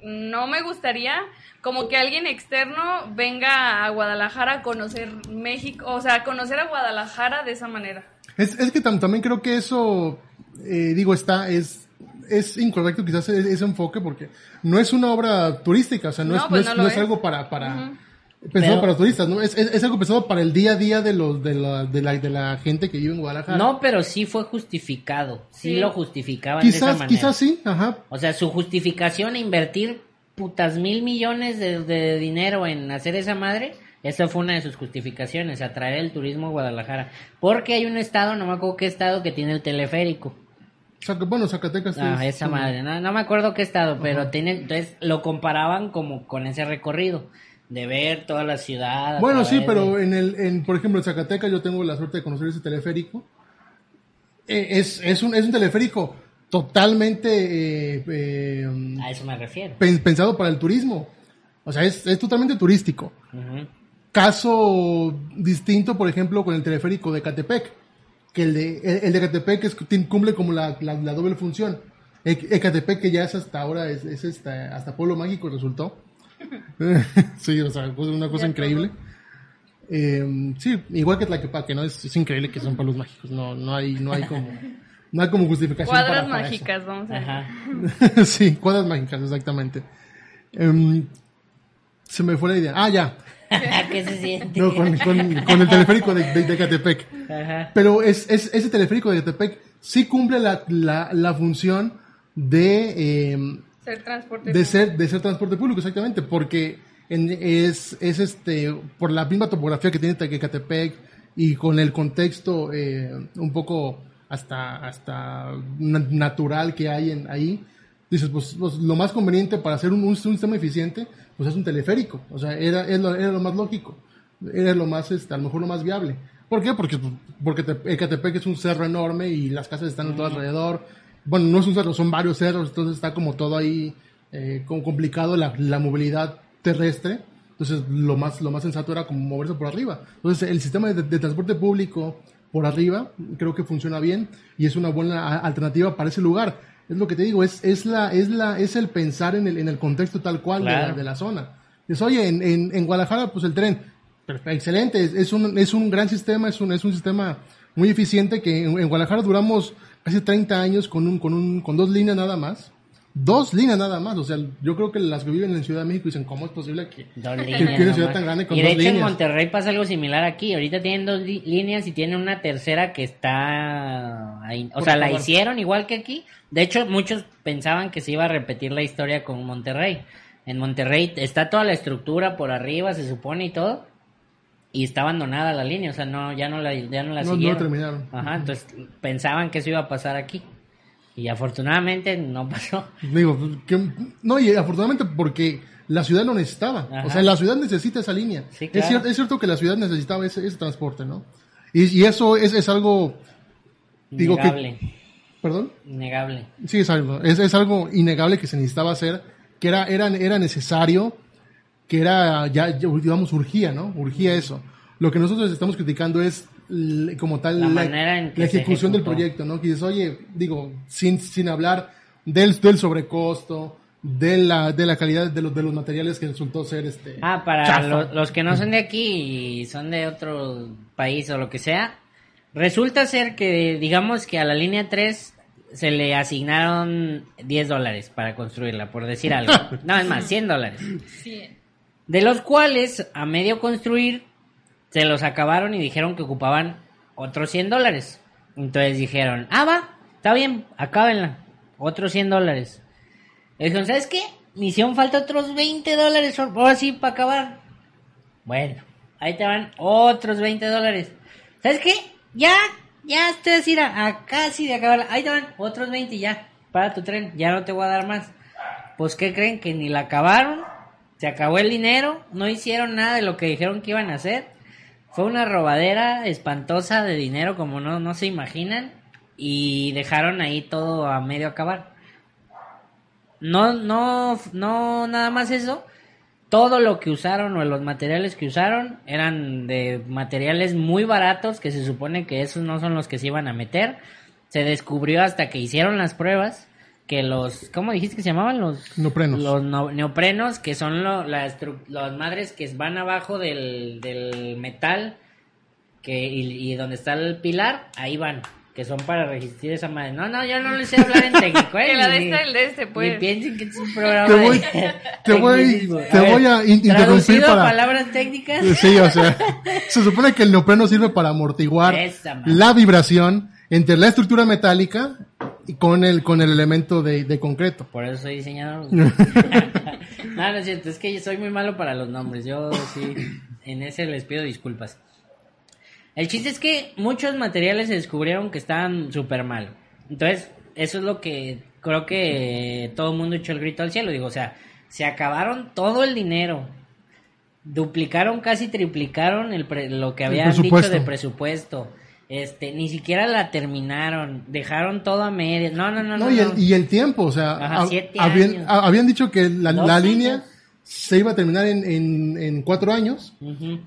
no me gustaría como que alguien externo venga a Guadalajara a conocer México, o sea, a conocer a Guadalajara de esa manera. Es, es que tam- también creo que eso, eh, digo, está, es, es incorrecto quizás ese, ese enfoque porque no es una obra turística, o sea, no, No, es, pues no, es, no es algo para, para. Pensado Pero- para turistas, ¿no? Es, es, es algo pensado para el día a día de los, de la, de la, de la gente que vive en Guadalajara. No, pero sí fue justificado. Sí, Sí. lo justificaban de esa quizás, manera. quizás sí, ajá. O sea, su justificación a invertir putas mil millones de, de dinero en hacer esa madre, esa fue una de sus justificaciones, atraer el turismo a Guadalajara. Porque hay un estado, no me acuerdo qué estado, que tiene el teleférico. Bueno, Zacatecas. Ah, es- esa madre, no, no me acuerdo qué estado, pero tiene, entonces lo comparaban como con ese recorrido, de ver toda la ciudad. Bueno, sí, pero de- en el, en, por ejemplo, en Zacatecas yo tengo la suerte de conocer ese teleférico. Eh, es, es, un, es un teleférico totalmente eh, eh, A eso me refiero. pen- pensado para el turismo. O sea, es, es totalmente turístico. Caso distinto, por ejemplo, con el teleférico de Catepec, que el de, el, el de Catepec es- cumple como la, la- la doble función. E- Ecatepec, que ya es hasta ahora, es, es hasta, hasta Pueblo Mágico resultó. sí, o sea, cosa- una cosa increíble. Eh, sí, igual que Tlaquepaque, ¿no? Es, es increíble que son pueblos mágicos, no, no hay, no hay como, no hay como justificación Cuadras para, para eso. mágicas, vamos a ver. Ajá. sí, cuadras mágicas, exactamente. Em, se me fue la idea. Ah, ya. ¿Qué se siente? No, con, con- con el teleférico de, de, de Catepec. Ajá. Pero es, es- ese teleférico de Catepec sí cumple la, la, la función de, em, Ser transporte. de, ser, de ser transporte público, exactamente, porque en- es, es este, por la misma topografía que tiene Catepec y con el contexto eh, un poco hasta, hasta na- natural que hay en, ahí, dices, pues, pues, lo más conveniente para hacer un, un sistema eficiente, pues es un teleférico, o sea, era, es lo, era lo más lógico, era lo más, este, a lo mejor lo más viable. ¿Por qué? Porque, pues, porque Te- Ecatepec es un cerro enorme y las casas están todo alrededor. Bueno, no es un cerro, son varios cerros, entonces está como todo ahí eh, como complicado la, la movilidad terrestre. Entonces, lo más, lo más sensato era como moverse por arriba. Entonces, el sistema de, de transporte público por arriba creo que funciona bien y es una buena alternativa para ese lugar. Es lo que te digo, es, es, la, es, la, es el pensar en el, en el contexto tal cual de, la, de la zona. Dices, oye, en, en, en Guadalajara, pues el tren, perfecto, excelente, es, es, un, es un gran sistema, es un, es un sistema muy eficiente que en, en Guadalajara duramos casi 30 años con, un, con, un, con dos líneas nada más. Dos líneas nada más, o sea, yo creo que las que viven en Ciudad de México dicen, ¿cómo es posible que... Dos que líneas. ciudad tan grande con y de dos hecho en? Monterrey pasa algo similar aquí. Ahorita tienen dos líneas y tienen una tercera que está ahí. O sea, la hicieron igual que aquí. De hecho, muchos pensaban que se iba a repetir la historia con Monterrey. En Monterrey está toda la estructura por arriba, se supone y todo. Y está abandonada la línea, o sea, no, ya no la, ya no la No, no siguieron. terminaron. Ajá, entonces pensaban que eso iba a pasar aquí. Y afortunadamente no pasó. Digo, que, no, y afortunadamente porque la ciudad lo necesitaba. Ajá. O sea, la ciudad necesita esa línea. Sí, es, claro. cierto, es cierto que la ciudad necesitaba ese, ese transporte, ¿no? Y, y eso es, es algo, Digo que- perdón, innegable. sí, es algo, es, es algo innegable que se necesitaba hacer que era, era, era necesario, que era, ya, ya, digamos, urgía, ¿no? Urgía eso. Lo que nosotros estamos criticando es como tal La la, manera en que la se ejecución del proyecto, ¿no? Que dices, oye, digo, sin, sin hablar del, del sobrecosto, de la, de la calidad de los, de los materiales que resultó ser este. Ah, para los que no son de aquí y son de otro país o lo que sea, resulta ser que, digamos que a la línea 3 se le asignaron 10 dólares para construirla, por decir algo. No, es más, 100 dólares. Sí. De los cuales, a medio construir, se los acabaron y dijeron que ocupaban otros 100 dólares. Entonces dijeron, ah, va, está bien, acábenla. Otros 100 dólares. Dijeron, ¿sabes qué? Me hicieron falta otros 20 dólares, ahora sí, para acabar. Bueno, ahí te van otros 20 dólares. ¿Sabes qué? Ya, ya estoy así a, casi de acabar. Ahí te van otros 20 y ya. Para tu tren, ya no te voy a dar más. Pues, ¿qué creen? Que ni la acabaron. Se acabó el dinero. No hicieron nada de lo que dijeron que iban a hacer. Fue una robadera espantosa de dinero como no, no se imaginan. Y dejaron ahí todo a medio acabar. No, no, no, nada más eso. Todo lo que usaron o los materiales que usaron eran de materiales muy baratos que se supone que esos no son los que se iban a meter. Se descubrió hasta que hicieron las pruebas que los, ¿cómo dijiste que se llamaban? Los Neoprenos. Los no- neoprenos, que son lo- la estru- las madres que van abajo del, del metal que y, y donde está el pilar, ahí van, que son para resistir esa madre. No, no, yo no les sé hablar en técnico, ¿eh? Que la de Ni- este, el de este, ni pues. piensen que es un programa Te voy- de te voy- te ver, voy a in- interrumpir traducido a para- palabras técnicas. Sí, o sea, se supone que el neopreno sirve para amortiguar la vibración entre la estructura metálica y con el, con el elemento de, de concreto. Por eso soy diseñador. no, no es cierto, es que yo soy muy malo para los nombres. Yo sí, en ese les pido disculpas. El chiste es que muchos materiales se descubrieron que estaban súper mal. Entonces, eso es lo que creo que todo el mundo echó el grito al cielo. Digo, o sea, se acabaron todo el dinero. Duplicaron, casi triplicaron el pre- lo que habían dicho de presupuesto. Este, ni siquiera la terminaron. Dejaron todo a medias. No, no, no, no. No, y, el, no. y el tiempo, o sea, Ajá, hab- habían, habían dicho que la, la línea se iba a terminar en, en, en cuatro años.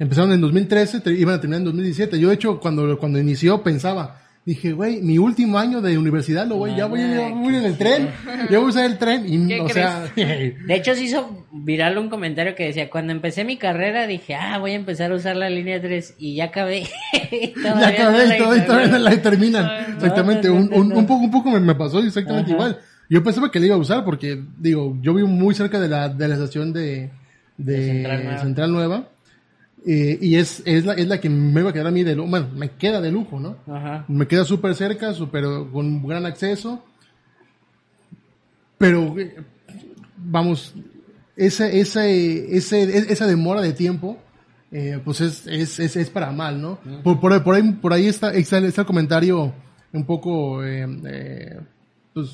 Empezaron en 2013, te- iban a terminar en 2017. Yo, de hecho, cuando, cuando inició, pensaba, dije, güey, mi último año de universidad lo voy, ya voy, ya voy en el tren, ya voy a usar el tren, y, ¿Qué o sea, De hecho, se hizo viral un comentario que decía, cuando empecé mi carrera dije, ah, voy a empezar a usar la línea 3 y ya acabé. ya Todavía acabé no y la todo- y todavía no la terminan. No, Exactamente, no, no, un, poco, un poco me, me pasó exactamente Ajá. igual. Yo pensaba que le iba a usar porque, digo, yo vivo muy cerca de la, de la estación de, de De Central Nueva. Central Nueva. Eh, y es, es, la, es la que me va a quedar a mí de lujo, bueno, me queda de lujo, ¿no? Ajá. Me queda súper cerca, súper con gran acceso. Pero, eh, vamos, ese, ese, ese, e- esa demora de tiempo, eh, pues es, es, es, es para mal, ¿no? Por, por, ahí- por ahí, por ahí está, está, está el comentario un poco, eh, eh, pues,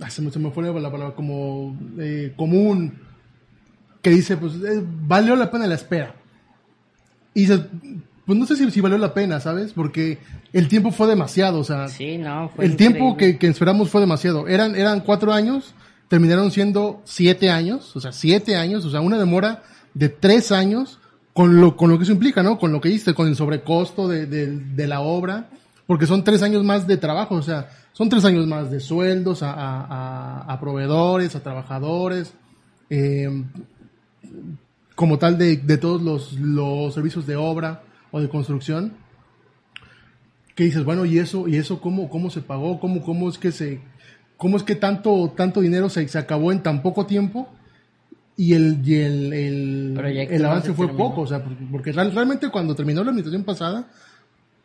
ah, se me, se me fue la palabra, como eh, común, que dice, pues, eh, valió la pena la espera. Y dices, pues no sé si, si valió la pena, ¿sabes? Porque el tiempo fue demasiado, o sea, Sí, no, fue el tiempo que, que esperamos fue demasiado. Eran, eran cuatro años, terminaron siendo siete años, o sea, siete años, o sea, una demora de tres años con lo, con lo que eso implica, ¿no? Con lo que dice, con el sobrecosto de, de, de la obra, porque son tres años más de trabajo, o sea, son tres años más de sueldos a, a, a- a proveedores, a trabajadores, eh, como tal de, de todos los, los servicios de obra o de construcción que dices, bueno, y eso, y eso cómo, cómo se pagó, cómo, cómo es que se, cómo es que tanto, tanto dinero se, se acabó en tan poco tiempo y el, y el, el, el avance fue terminó. poco, o sea, porque, porque real- realmente cuando terminó la administración pasada,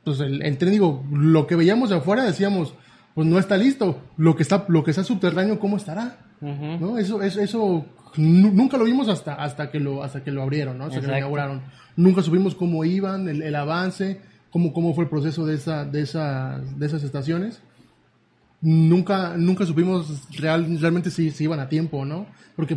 pues el, el tren, digo, lo que veíamos de afuera decíamos, pues no está listo, lo que está, lo que está subterráneo, ¿cómo estará? Ujú. ¿no? Eso, eso, eso nunca lo vimos hasta, hasta que lo, hasta que lo abrieron, ¿no? Hasta que lo Exacto. inauguraron. Nunca supimos cómo iban, el, el avance, cómo, cómo fue el proceso de esa, de esa, de esas estaciones. Nunca, nunca supimos real, realmente si, si iban a tiempo, ¿no? Porque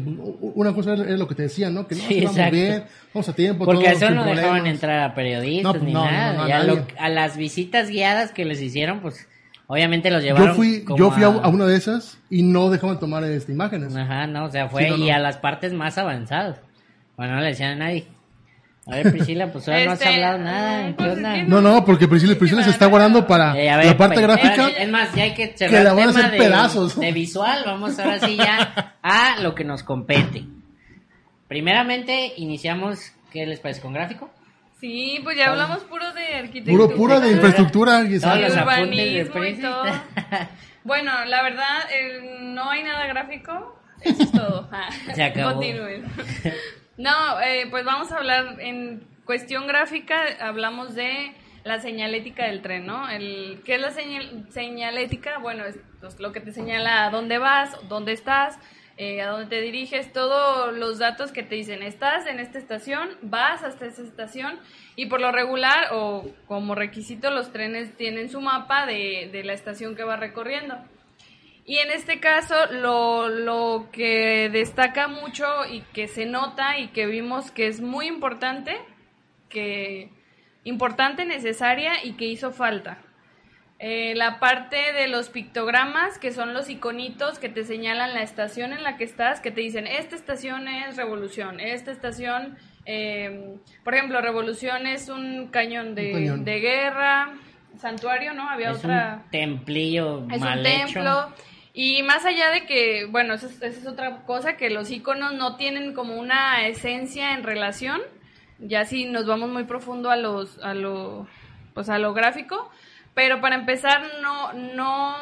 una cosa era, lo que te decían, ¿no? Que no, Sí, vamos exacto. bien, vamos a tiempo, Porque eso no dejaban problemas. entrar a periodistas No, ni no, nada. no, a Y a, lo- a las visitas guiadas que les hicieron, pues Obviamente los llevaron. Yo fui, como yo fui a, a una de esas y no dejaban tomar este, imágenes. Ajá, no, o sea, fue Sí, no, y no. a las partes más avanzadas. Bueno, no le decían a nadie. A ver, Priscila, pues ahora no has Este, hablado nada. ¿Qué pues es onda? No, no, porque Priscila, Priscila se está guardando para Eh, ver, la parte pues, gráfica. es más, ya hay que cerrar que la el van a hacer de, pedazos. de visual. Vamos ahora sí ya a lo que nos compete. Primeramente, iniciamos, ¿qué les parece con gráfico? Sí, pues ya hablamos puro de arquitectura. Puro, pura de infraestructura. y urbanismo y todo. Bueno, la verdad, eh, no hay nada gráfico. Eso es todo. Ah, Se acabó. Continúen. No, eh, pues vamos a hablar en cuestión gráfica, hablamos de la señalética del tren, ¿no? El, ¿Qué es la señal- señalética? Bueno, es pues, lo que te señala a dónde vas, dónde estás, eh, a dónde te diriges, todos los datos que te dicen, estás en esta estación, vas hasta esa estación y por lo regular o como requisito los trenes tienen su mapa de, de la estación que va recorriendo. Y en este caso, lo, lo que destaca mucho y que se nota y que vimos que es muy importante, que importante, necesaria y que hizo falta. Eh, la parte de los pictogramas, que son los iconitos que te señalan la estación en la que estás, que te dicen, esta estación es Revolución, esta estación, eh, por ejemplo, Revolución es un cañón de, Un cañón. de guerra, santuario, ¿no? Había Es otra... un templillo Es mal un hecho. templo. Y más allá de que, bueno, esa es, esa es otra cosa, que los iconos no tienen como una esencia en relación. Ya si nos vamos muy profundo a los, a lo, pues a lo gráfico. Pero para empezar, no, no,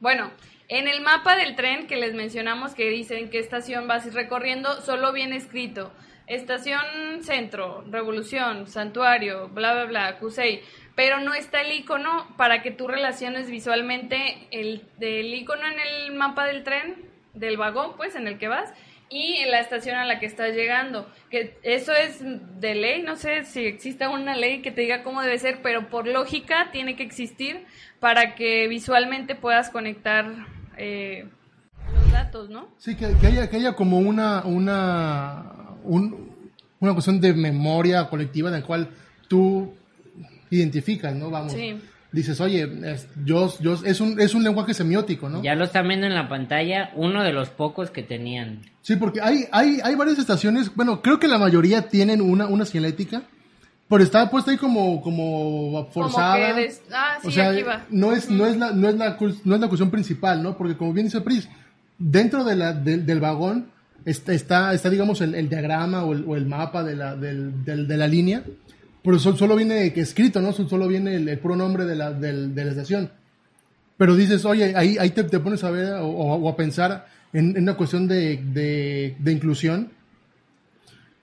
bueno, en el mapa del tren que les mencionamos que dicen qué estación vas recorriendo, solo viene escrito estación centro, revolución, santuario, bla, bla, bla, Cusey. Pero no está el icono para que tú relaciones visualmente el del icono en el mapa del tren, del vagón, pues, en el que vas, y en la estación a la que estás llegando. Que eso es de ley, no sé si existe una ley que te diga cómo debe ser, pero por lógica tiene que existir para que visualmente puedas conectar eh, los datos, ¿no? Sí, que, que haya, que haya como una, una, un- una cuestión de memoria colectiva en la cual tú identificas, ¿no? Vamos. Sí. Dices, oye, es, yo, yo, es, un, es un lenguaje semiótico, ¿no? Ya lo están viendo en la pantalla, uno de los pocos que tenían. Sí, porque hay, hay, hay varias estaciones, bueno, creo que la mayoría tienen una, una señalética, pero está puesta ahí como, como forzada. Como que des- ah, sí, o sea, aquí va. no es, no es la, no es la, no es la cuestión principal, ¿no? Porque como bien dice Pris, dentro de la, del- del vagón está, está, está digamos, el, el diagrama o el, o el mapa de la, del, del- de la línea, pero sol- solo viene escrito, ¿no? Sol- Solo viene el, el puro nombre de la, del- de la estación. Pero dices, oye, ahí, ahí te, te pones a ver o, o- a pensar en, en una cuestión de, de, de inclusión.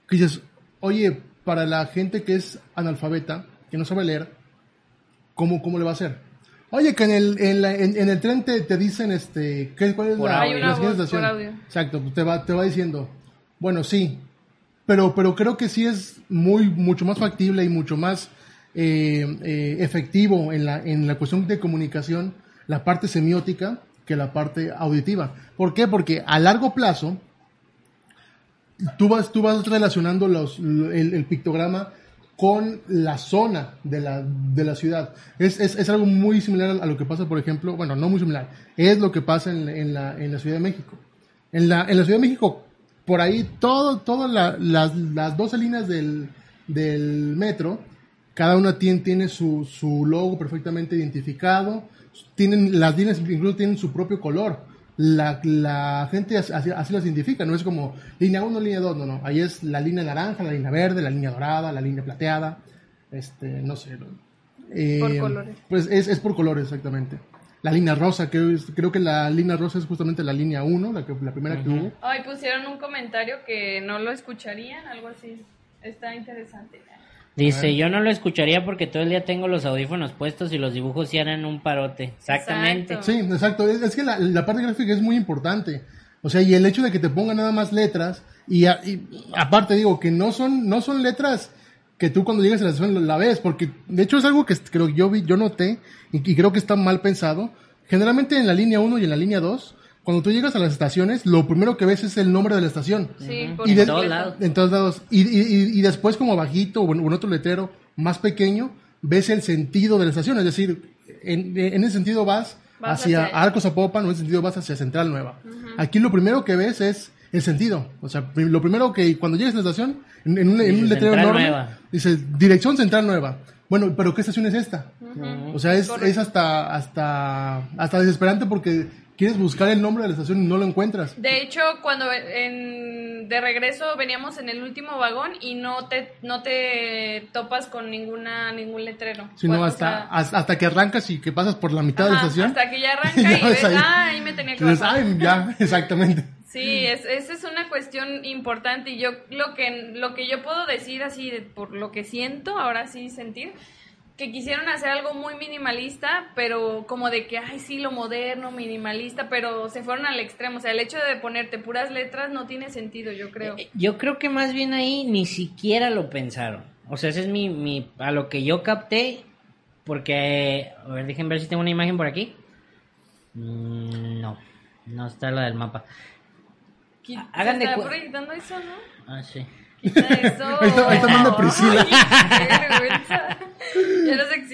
Que dices, oye, para la gente que es analfabeta, que no sabe leer, ¿cómo, cómo le va a hacer? Oye, que en el, en la- en- en el tren te, te dicen, este, ¿qué, ¿cuál es Por la, audio. La voz por audio. Exacto, pues te va, te va diciendo, bueno, sí, pero, pero creo que sí es muy, mucho más factible y mucho más eh, eh, efectivo en la, en la cuestión de comunicación, la parte semiótica que la parte auditiva. ¿Por qué? Porque a largo plazo, tú vas, tú vas relacionando los, el, el pictograma con la zona de la, de la ciudad. Es, es, es algo muy similar a lo que pasa, por ejemplo, bueno, no muy similar, es lo que pasa en, en la, en la Ciudad de México. En la, en la Ciudad de México, por ahí, todo, todas la- las, las 12 líneas del, del metro, cada una tiene, tiene su, su logo perfectamente identificado, tienen, las líneas incluso tienen su propio color. La, la gente así, así- las identifica, no es como línea 1, línea 2, no, no. Ahí es la línea naranja, la línea verde, la línea dorada, la línea plateada, este, no sé. ¿no? Eh, Por colores. Pues es, es por colores, exactamente. La línea rosa, que es- creo que la línea rosa es justamente la línea 1, la, que, la primera que hubo. Ay, pusieron un comentario que no lo escucharían, algo así. Está interesante. Dice, yo no lo escucharía porque todo el día tengo los audífonos puestos y los dibujos sí harán un parote. Exactamente. Exacto. Sí, exacto. Es, es que la, la parte gráfica es muy importante. O sea, y el hecho de que te pongan nada más letras, y, a- y aparte digo que no son, no son letras que tú cuando llegas a la estación la ves, porque de hecho es algo que creo que yo vi, yo noté, y, y creo que está mal pensado. Generalmente en la línea 1 y en la línea 2, cuando tú llegas a las estaciones, lo primero que ves es el nombre de la estación. Sí, Y de- En todos lados. En todos lados. Y, y- y- y después, como bajito o en, otro letrero más pequeño, ves el sentido de la estación. Es decir, en, en ese sentido vas, Vas hacia hacia- Arcos Zapopan, o en ese sentido vas hacia Central Nueva. Aquí lo primero que ves es el sentido. O sea, lo primero que cuando llegues a la estación, en, en un, en Dice un letrero Central enorme, Nueva. dice dirección Central Nueva. Bueno, pero ¿qué estación es esta? O sea, es, es hasta, hasta, hasta desesperante porque quieres buscar el nombre de la estación y no lo encuentras. De hecho, cuando en- de regreso veníamos en el último vagón y no te no te topas con ninguna ningún letrero. Sino Bueno, o hasta, sea, hasta, que arrancas y que pasas por la mitad de la estación. hasta que ya arranca y ves ahí. ah, ahí me tenía que. "Ay, ya, exactamente. Sí, es, esa es una cuestión importante y yo lo que lo que yo puedo decir así de- por lo que siento, ahora sí sentir que quisieron hacer algo muy minimalista, pero como de que ay sí lo moderno, minimalista, pero se fueron al extremo, o sea, el hecho de ponerte puras letras no tiene sentido, yo creo. Eh, Yo creo que más bien ahí ni siquiera lo pensaron. O sea, ese es mi, mi a lo que yo capté, porque, a ver, déjenme ver si tengo una imagen por aquí. Mm, no, no está la del mapa. Hagan se de está cu- proyectando eso, ¿no? Ah, sí. Quita eso. Ahí está- Priscila.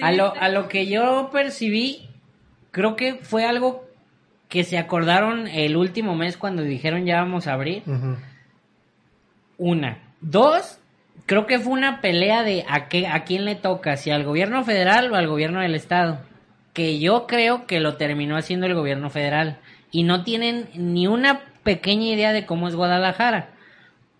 A lo, a lo que yo percibí, creo que fue algo que se acordaron el último mes cuando dijeron ya vamos a abrir. Una. Dos, creo que fue una pelea de a, qué, a quién le toca, si al gobierno federal o al gobierno del estado. Que yo creo que lo terminó haciendo el gobierno federal. Y no tienen ni una pequeña idea de cómo es Guadalajara.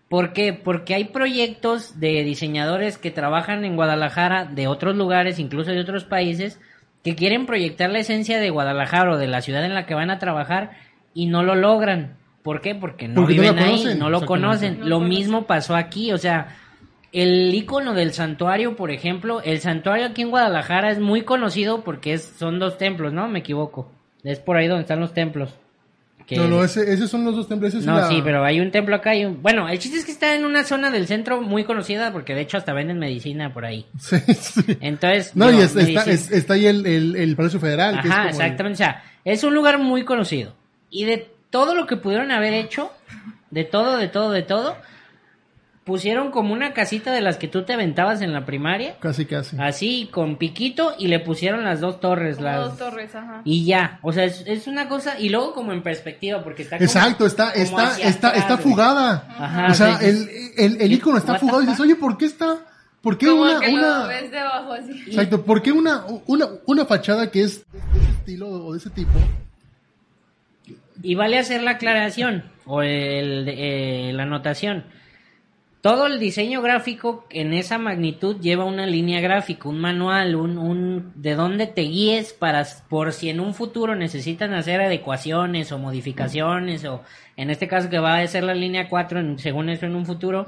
¿Por qué? Porque hay proyectos de diseñadores que trabajan en Guadalajara, de otros lugares, incluso de otros países, que quieren proyectar la esencia de Guadalajara o de la ciudad en la que van a trabajar y no lo logran. ¿Por qué? Porque no Porque no lo viven ahí, conocen, no lo conocen. No lo lo conocen. mismo pasó aquí, o sea, el icono del santuario, por ejemplo, el santuario aquí en Guadalajara es muy conocido porque es, son dos templos, ¿no? Me equivoco. Es por ahí donde están los templos. Que- No, no, ese, esos son los dos templos. ese es no, la- sí, pero hay un templo acá y un... Bueno, el chiste es que está en una zona del centro muy conocida porque de hecho hasta venden medicina por ahí. Sí, sí. Entonces... No, y es- está, es- está ahí el, el, el Palacio Federal. que es Ajá, el- exactamente. O sea, es un lugar muy conocido. Y de todo lo que pudieron haber hecho, de todo, de todo, de todo, pusieron como una casita de las que tú te aventabas en la primaria, Casi, casi. así con piquito, y le pusieron las dos torres. Como las... dos torres, ajá. Y ya, o sea, es, es una cosa, y luego como en perspectiva, porque está como- Exacto, está, como está, está, atrás, está fugada. Ajá, o sea, el, el, el icono está fugado y dices, oye, ¿por qué está? ¿Por qué Como una, que lo una, ves de abajo así. exacto, ¿por qué una, una, una fachada que es de ese estilo o de ese tipo? Y vale hacer la aclaración o el, eh, la anotación. Todo el diseño gráfico en esa magnitud lleva una línea gráfica, un manual, un, un de dónde te guíes para por si en un futuro necesitan hacer adecuaciones o modificaciones o en este caso que va a ser la línea 4 en- según eso en un futuro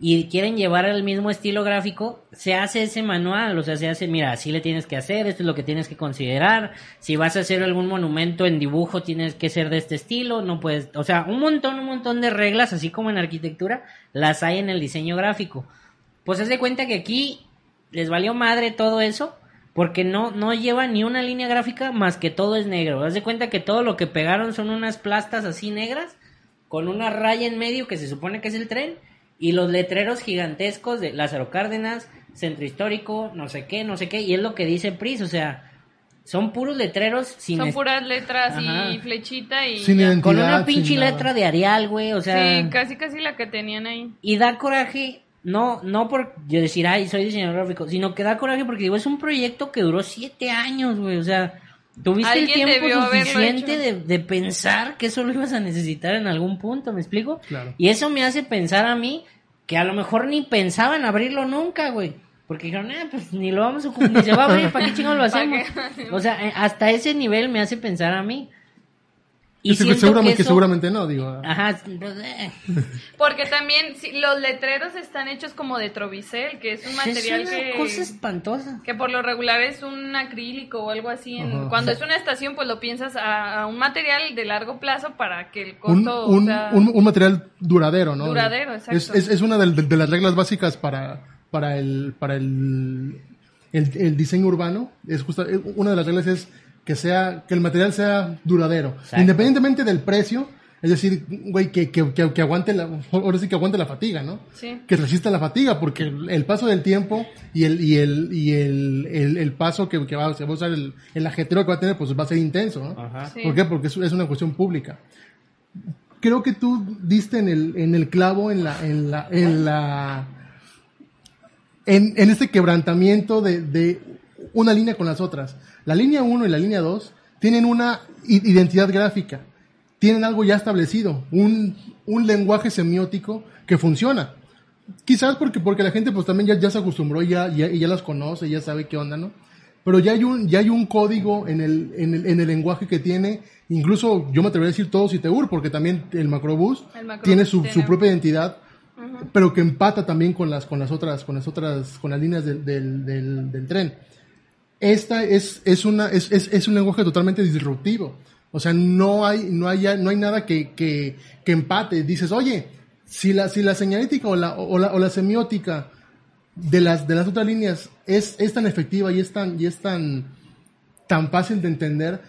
y quieren llevar el mismo estilo gráfico, se hace ese manual, o sea, se hace, mira, así le tienes que hacer, esto es lo que tienes que considerar, si vas a hacer algún monumento en dibujo tienes que ser de este estilo, no puedes, o sea, un montón, un montón de reglas, así como en arquitectura, las hay en el diseño gráfico. Pues haz de cuenta que aquí les valió madre todo eso, porque no, no lleva ni una línea gráfica más que todo es negro. Haz de cuenta que todo lo que pegaron son unas plastas así negras, con una raya en medio que se supone que es el tren, y los letreros gigantescos de Lázaro Cárdenas, Centro Histórico, no sé qué, no sé qué, y es lo que dice Pris, o sea, son puros letreros sin Son puras letras Ajá. y flechita y Sin identidad. con una pinche letra de Arial, güey, o sea, Sí, casi casi la que tenían ahí. y da coraje, no, no por yo decir, ay, soy diseñador gráfico, sino que da coraje porque digo, es un proyecto que duró siete años, güey, o sea, tuviste el tiempo suficiente de, de pensar que eso lo ibas a necesitar en algún punto, ¿me explico? Claro. Y eso me hace pensar a mí que a lo mejor ni pensaban abrirlo nunca, güey. Porque dijeron, ah, pues ni lo vamos a ocupar, ni se va a abrir, ¿para qué chingados lo ¿Para hacemos? O sea, eh, hasta ese nivel me hace pensar a mí. Y Sí, siento seguramente, que que eso- seguramente no, digo. Ajá, pues, eh. Porque también sí, los letreros están hechos como de trovicel, que es un material es una que, cosa espantosa. que por lo regular es un acrílico o algo así. en- cuando es una estación, pues lo piensas a, a un material de largo plazo para que el Un, costo un, sea- un, un material duradero, ¿no? Duradero, exacto. Es, es, es una de, de- de las reglas básicas para, para, el, para el, el, el diseño urbano. Es justa- una de las reglas es que sea que el material sea duradero. Exacto. Independientemente del precio, Es decir, güey, que, que, que, que aguante la, ahora sí que aguante la fatiga, ¿no? Sí. Que resista la fatiga, porque el, paso del tiempo y el, y el, y el, el, el paso que, que va, se va a usar, el, el ajetreo que va a tener, pues va a ser intenso, ¿no? Ajá. Sí. ¿Por qué? Porque es, es una cuestión pública. Creo que tú diste en el, en el clavo en la, en la, en la, en, en este quebrantamiento de, de una línea con las otras. La línea 1 y la línea 2 tienen una identidad gráfica, tienen algo ya establecido, un, un lenguaje semiótico que funciona. Quizás porque, porque la gente pues también ya, ya se acostumbró y ya, ya, ya las conoce, ya sabe qué onda, ¿no? Pero ya hay un, ya hay un código en el, en el, en el lenguaje que tiene, incluso yo me atrevería a decir todo Citeur, porque también el Macrobús tiene su, su propia identidad, pero que empata también con las, con las otras, con las otras, con las líneas del, del, del, del tren. Esta es, es una, es, es, es un lenguaje totalmente disruptivo. O sea, no hay, no hay, no hay nada que, que, que empate. Dices, oye, si la, si la señalética o la, o la, o la semiótica de las, de las otras líneas es, es tan efectiva y es tan, y es tan, tan fácil de entender,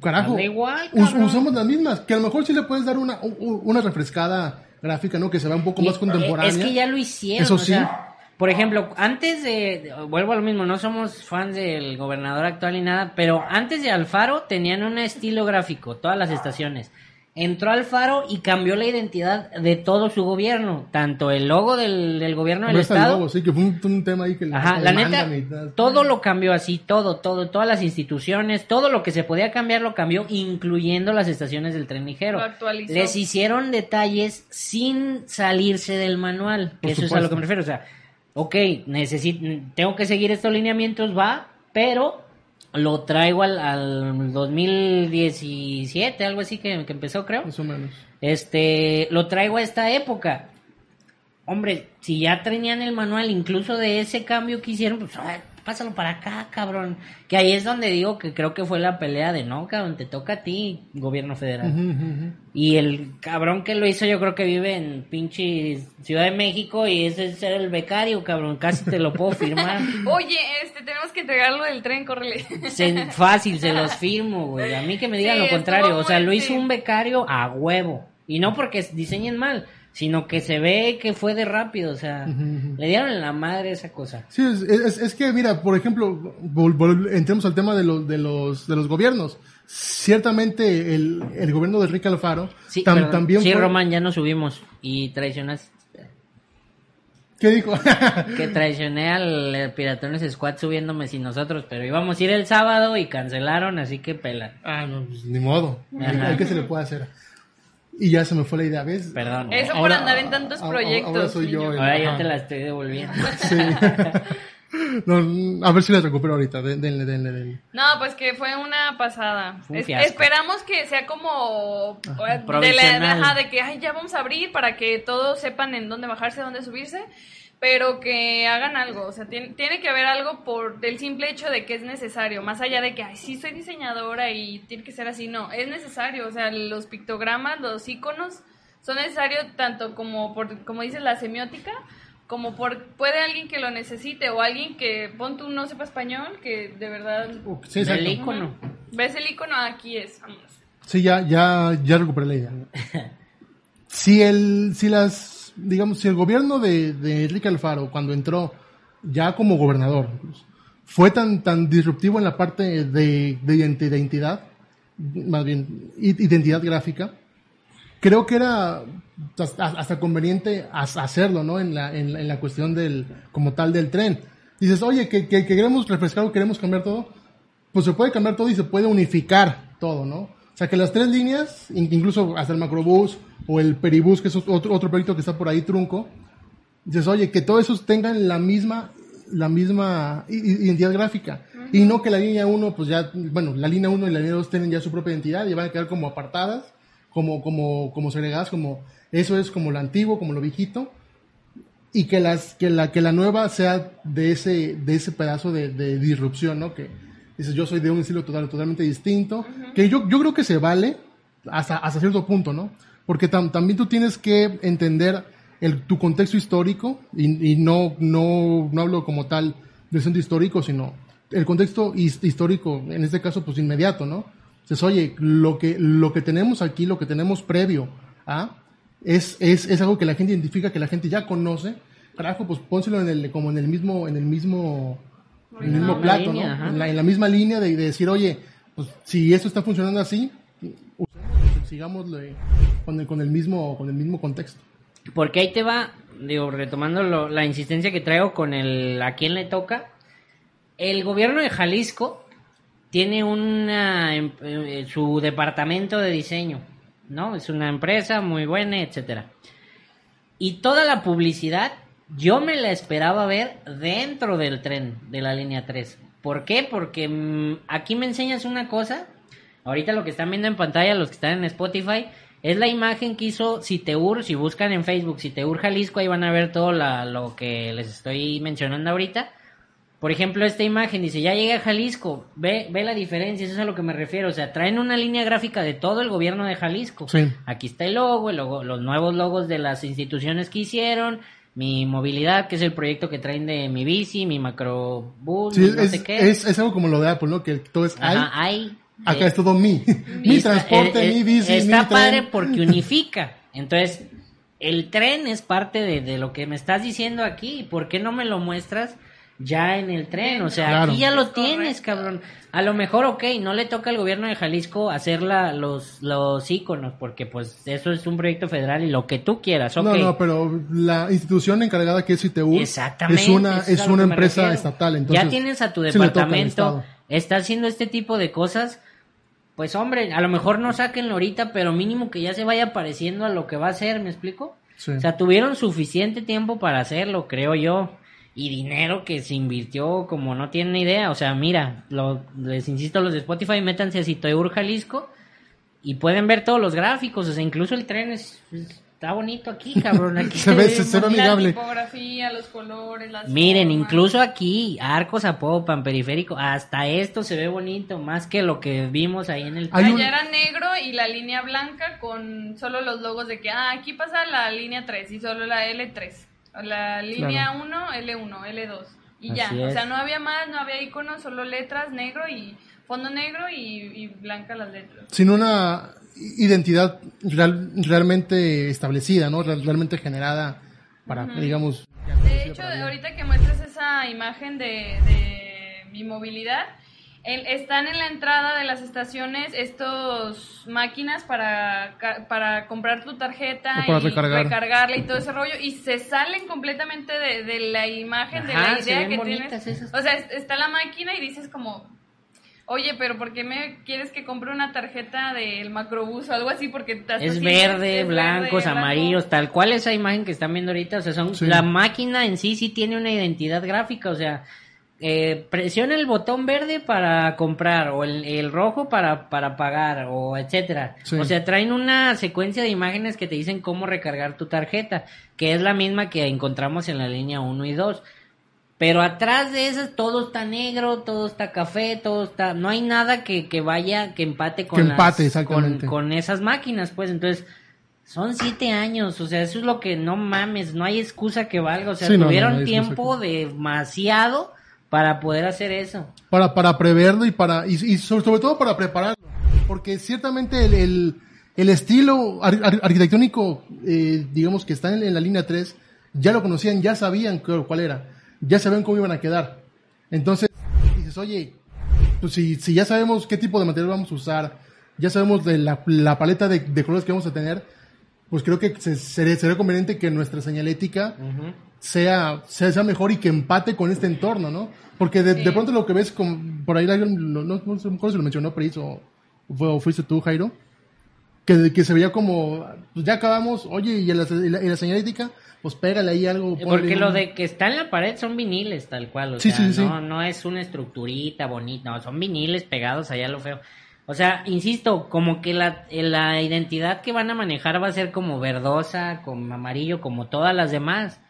carajo, igual, usamos las mismas, que a lo mejor sí le puedes dar una, una refrescada gráfica, ¿no? Que se vea un poco más contemporánea. Es que ya lo hicieron. Eso o sí. sea, por ejemplo, antes de, de- Vuelvo a lo mismo, no somos fans del gobernador actual ni nada, pero antes de Alfaro tenían un estilo gráfico, todas las estaciones. Entró Alfaro y cambió la identidad de todo su gobierno, tanto el logo del, del gobierno del Como está el Estado. logo, sí, que fue un, un tema ahí que le- Ajá, la neta, todo lo cambió así, todo, todo, todas las instituciones, todo lo que se podía cambiar lo cambió, incluyendo las estaciones del tren ligero. Les hicieron detalles sin salirse del manual, que eso es a lo que me refiero. O sea, ok, tengo que seguir estos lineamientos, va, pero lo traigo al, al 2017, algo así que, que empezó, creo. Más o menos. Este, lo traigo a esta época. Hombre, si ya tenían el manual incluso de ese cambio que hicieron, pues ay, pásalo para acá, cabrón. Que ahí es donde digo que creo que fue la pelea de no, cabrón, te toca a ti, gobierno federal. Y el cabrón que lo hizo yo creo que vive en pinche Ciudad de México y ese es el becario, cabrón, casi te lo puedo firmar. Oye, este, tenemos que entregarlo del tren, córrele. Se- fácil, se los firmo, güey. A mí que me digan Sí, lo contrario. O sea, lo hizo un becario a huevo. Y no porque diseñen mal, sino que se ve que fue de rápido. O sea, le dieron la madre esa cosa. Sí, es, es- es que, mira, por ejemplo, entremos al tema de, los de, los, de los gobiernos. Ciertamente, el, el gobierno de Enrique Alfaro Sí, tam- perdón. también sí fue- Román, ya nos subimos. Y traicionas. ¿Qué dijo? Que traicioné al eh, Piratones Squad subiéndome sin nosotros. Pero íbamos a ir el sábado y cancelaron, así que pela. ah, no, pues, ni modo. Ajá. ¿Qué se le puede hacer? Y ya se me fue la idea, ¿ves? Perdón. Eso por Ahora- andar en tantos ahora- proyectos. ahora soy yo Ahora yo Ajá. te la estoy devolviendo. Sí. No, a ver si la recupero ahorita. de- Denle, denle, denle. No, pues que fue una pasada. Fue un esperamos que sea como eh, de, la, Provisional. ajá, de que ay, ya vamos a abrir para que todos sepan en dónde bajarse, dónde subirse, pero que hagan algo. O sea, tiene, tiene que haber algo por el simple hecho de que es necesario. Más allá de que, ay, sí soy diseñadora y tiene que ser así. No, es necesario. O sea, los pictogramas, los iconos son necesarios tanto como, por, como dice la semiótica, como por puede alguien que lo necesite o alguien que pon tú no sepa español que de verdad Sí, exacto. El icono. ves el icono aquí es vámonos. Sí, ya, ya, ya recuperé la idea. Si el, si las, digamos, si el gobierno de, de Enrique Alfaro, cuando entró ya como gobernador, fue tan, tan disruptivo en la parte de, de identi- de identidad, más bien, identidad gráfica, creo que era hasta, conveniente hacerlo, ¿no? En la, en, la- en la cuestión del, como tal del tren. Dices, oye, que, que, que queremos refrescar o queremos cambiar todo, pues se puede cambiar todo y se puede unificar todo, ¿no? O sea, que las tres líneas, in- incluso hasta el macrobús o el peribús, que es otro, otro proyecto que está por ahí trunco, dices, oye, que todos esos tengan la misma, la misma identidad gráfica. Y no que la línea 1, pues ya, bueno, la línea 1 y la línea 2 tienen ya su propia identidad y van a quedar como apartadas, como, como, como segregadas, como, eso es como lo antiguo, como lo viejito y que las que la que la nueva sea de ese de ese pedazo de, de disrupción no que dices yo soy de un estilo total, totalmente distinto que yo yo creo que se vale hasta hasta cierto punto no porque tam- también tú tienes que entender el, tu contexto histórico y, y no no no hablo como tal del centro histórico sino el contexto his- histórico en este caso pues inmediato no Entonces, oye, lo que, lo que tenemos aquí, lo que tenemos previo a, es, es, es algo que la gente identifica, que la gente ya conoce. Carajo, pues pónselo en el, como en el mismo, en el mismo, en el mismo plato, línea, ¿no? En la, en la misma línea de, de decir, oye, pues si esto está funcionando así, sigámoslo eh, con el, con el mismo, con el mismo contexto. Porque ahí te va, digo, retomando lo- la insistencia que traigo con el a quién le toca. El gobierno de Jalisco tiene una em- eh, su departamento de diseño, ¿no? Es una empresa muy buena, etcétera. Y toda la publicidad yo me la esperaba ver dentro del tren de la línea 3. ¿Por qué? Porque mm, aquí me enseñas una cosa. Ahorita lo que están viendo en pantalla, los que están en Spotify, es la imagen que hizo Citeur. Si buscan en Facebook Citeur Jalisco, ahí van a ver todo la- lo que les estoy mencionando ahorita. Por ejemplo, esta imagen dice, ya llegué a Jalisco, ve, ve la diferencia, eso es a lo que me refiero. O sea, traen una línea gráfica de todo el gobierno de Jalisco. Sí. Aquí está el logo, el logo, los nuevos logos de las instituciones que hicieron, mi movilidad, que es el proyecto que traen de mi bici, mi macrobús, Sí, no es, sé qué. es, es algo como lo de Apple, ¿no? Que todo es Ajá, hay. acá eh, es todo mi. mi está- transporte, eh, eh, mi bici, Está mi padre tren. porque unifica. Entonces, el tren es parte de, de lo que me estás diciendo aquí. ¿Por qué no me lo muestras ya en el tren? O sea, Claro. aquí ya lo Es tienes, cabrón. A lo mejor, ok, no le toca al gobierno de Jalisco hacer la, los, los íconos, porque pues eso es un proyecto federal y lo que tú quieras, ok. No, no, pero la institución encargada que es ITU Exactamente. es una, es una empresa estatal. Entonces, ya tienes a tu departamento, está haciendo este tipo de cosas. Pues hombre, a lo mejor no sáquenlo ahorita, pero mínimo que ya se vaya pareciendo a lo que va a ser, ¿me explico? Sí. O sea, tuvieron suficiente tiempo para hacerlo, creo yo. Y dinero que se invirtió como no tienen ni idea. O sea, mira, lo- les insisto, los de Spotify, métanse a Citeur Jalisco y pueden ver todos los gráficos. O sea, incluso el tren es, está bonito aquí, cabrón. Aquí Se ve- se- se ve La amigable. tipografía, los colores, las Miren, formas. incluso aquí, Arcos Zapopan, periférico, hasta esto se ve bonito, más que lo que vimos ahí en el... Allá un- era negro y la línea blanca con solo los logos de que, ah, aquí pasa la línea 3 y solo la L3. La línea 1, L1, L2. Y ya, o sea, no había más, no había iconos, solo letras, negro y fondo negro y, y blanca las letras. sin una identidad real- realmente establecida, ¿no? Real- realmente generada para, digamos... De hecho, ahorita que muestras esa imagen de, de mi movilidad, el- están en la entrada de las estaciones estos máquinas para, para comprar tu tarjeta para y recargar. recargarla y todo ese rollo y se salen completamente de, de la imagen, de la idea que tienes. esas. O sea, es- está la máquina y dices como, oye, pero ¿por qué me quieres que compre una tarjeta del macrobús o algo así? Porque Es verde, es blancos, blanco. amarillos, tal cual esa imagen que están viendo ahorita, o sea, son Sí. la máquina en sí sí tiene una identidad gráfica, o sea, eh, presiona el botón verde para comprar o el, el rojo para, para pagar o etcétera. Sí. O sea, traen una secuencia de imágenes que te dicen cómo recargar tu tarjeta, que es la misma que encontramos en la línea 1 y 2. Pero atrás de esas todo está negro, todo está café, todo está... No hay nada que, que vaya, que empate con, Que las- con, con esas máquinas, pues. Entonces, son siete años, o sea, eso es lo que no mames, no hay excusa que valga. O sea, Sí, no, no, tuvieron no tiempo demasiado para poder hacer eso. para, para preverlo y para y, y sobre, sobre todo para prepararlo. Porque ciertamente el, el, el estilo ar- ar- arquitectónico eh, digamos que está en, en la línea 3 ya lo conocían ya sabían cu- cuál era ya sabían cómo iban a quedar. Entonces dices oye pues si, si ya sabemos qué tipo de material vamos a usar ya sabemos de la, la paleta de, de colores que vamos a tener pues creo que se- sería, sería conveniente que nuestra señalética sea, sea, sea mejor y que empate con este entorno, ¿no? Porque de, de pronto lo que ves con, por ahí, no, no, no sé si lo mencionó Pris o, fue- o fuiste tú, Jairo, que, que se veía como, pues ya acabamos, oye, y la, y la, y la señalética, pues pégale ahí algo. Porque un- lo de que está en la pared son viniles, tal cual. O Sí, sea, sí, sí. no, no es una estructurita bonita, no, son viniles pegados allá lo feo. O sea, insisto, como que la, la identidad que van a manejar va a ser como verdosa, como amarillo, como todas las demás.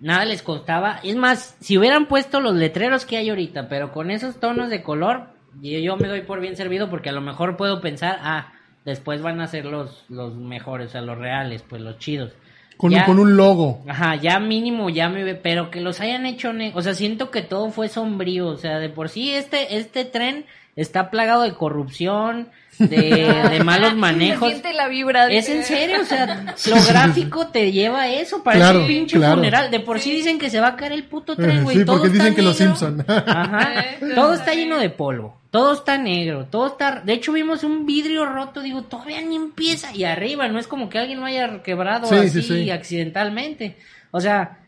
Nada les costaba. Es más, si hubieran puesto los letreros que hay ahorita, pero con esos tonos de color, yo, yo me doy por bien servido porque a lo mejor puedo pensar, ah, después van a ser los, los mejores, o sea, los reales, pues los chidos. Con, Ya- con un logo. Ajá, ya mínimo ya me ve, pero que los hayan hecho, o sea, siento que todo fue sombrío, o sea, de por sí este este tren está plagado de corrupción, de, de malos manejos. siente la vibra. de- Es en serio, o sea, lo gráfico te lleva a eso, parece Claro, un pinche claro. funeral. De por sí dicen que se va a caer el puto tren, güey. Sí, todo porque está dicen que los. Simpson. Ajá. Eh, Todo está lleno de polvo. Todo está negro. Todo está. De hecho, vimos un vidrio roto. Digo, todavía ni empieza. Y arriba, no es como que alguien lo haya quebrado Sí, así sí, sí. accidentalmente. O sea,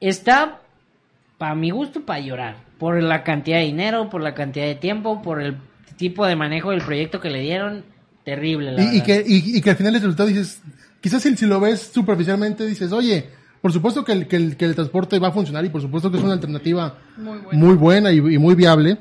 está, para mi gusto, para llorar. Por la cantidad de dinero, por la cantidad de tiempo, por el tipo de manejo del proyecto que le dieron. Terrible, la Y, y que, y, y que al final el resultado dices, quizás si, si lo ves superficialmente dices, oye, por supuesto que el, que, el, que el transporte va a funcionar y por supuesto que es una alternativa Muy buena y, y muy viable.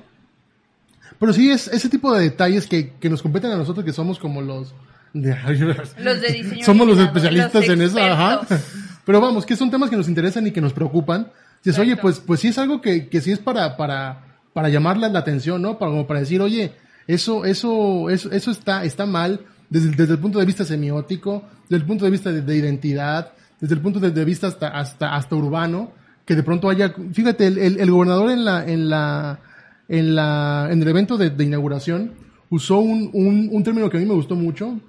Pero sí es ese tipo de detalles que, que nos competen a nosotros que somos como los... de- Los de diseño somos los especialistas los en eso, ajá. Pero vamos, que son temas que nos interesan y que nos preocupan. Dices, oye, pues, pues sí es algo que, que sí es para, para, para llamarle la atención, ¿no? Para, como para decir, oye, eso, eso, eso, eso está, está mal desde, desde el punto de vista semiótico, desde el punto de vista de, de identidad, desde el punto de, de vista hasta, hasta, hasta urbano, que de pronto haya, fíjate, el, el, el gobernador en la, en la, en la, en el evento de, de inauguración usó un, un, un término que a mí me gustó mucho.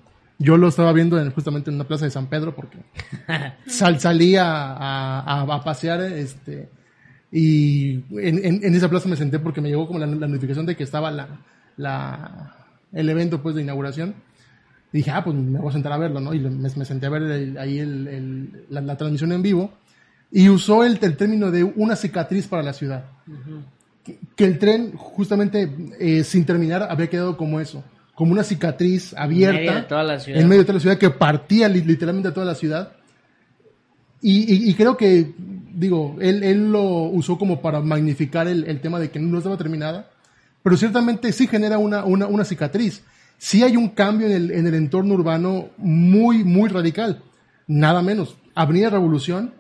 Yo lo estaba viendo en, justamente en una plaza de San Pedro porque sal, salí a, a, a- a pasear, este, y en, en, en esa plaza me senté porque me llegó como la, la notificación de que estaba la, la, el evento pues de inauguración. Y dije, ah, pues me voy a sentar a verlo, ¿no? Y me, me senté a ver el- ahí el, el- la, la transmisión en vivo. Y usó el, el término de una cicatriz para la ciudad. que, que el tren, justamente, eh, sin terminar, había quedado como eso. Como una cicatriz abierta. medio de toda la ciudad. En medio de toda la ciudad, que partía li- literalmente a toda la ciudad. Y, y- y creo que, digo, él, él lo usó como para magnificar el, el tema de que no estaba terminada, pero ciertamente sí genera una, una, una cicatriz. Sí hay un cambio en el, en el entorno urbano muy, muy radical. Nada menos. Avenida Revolución,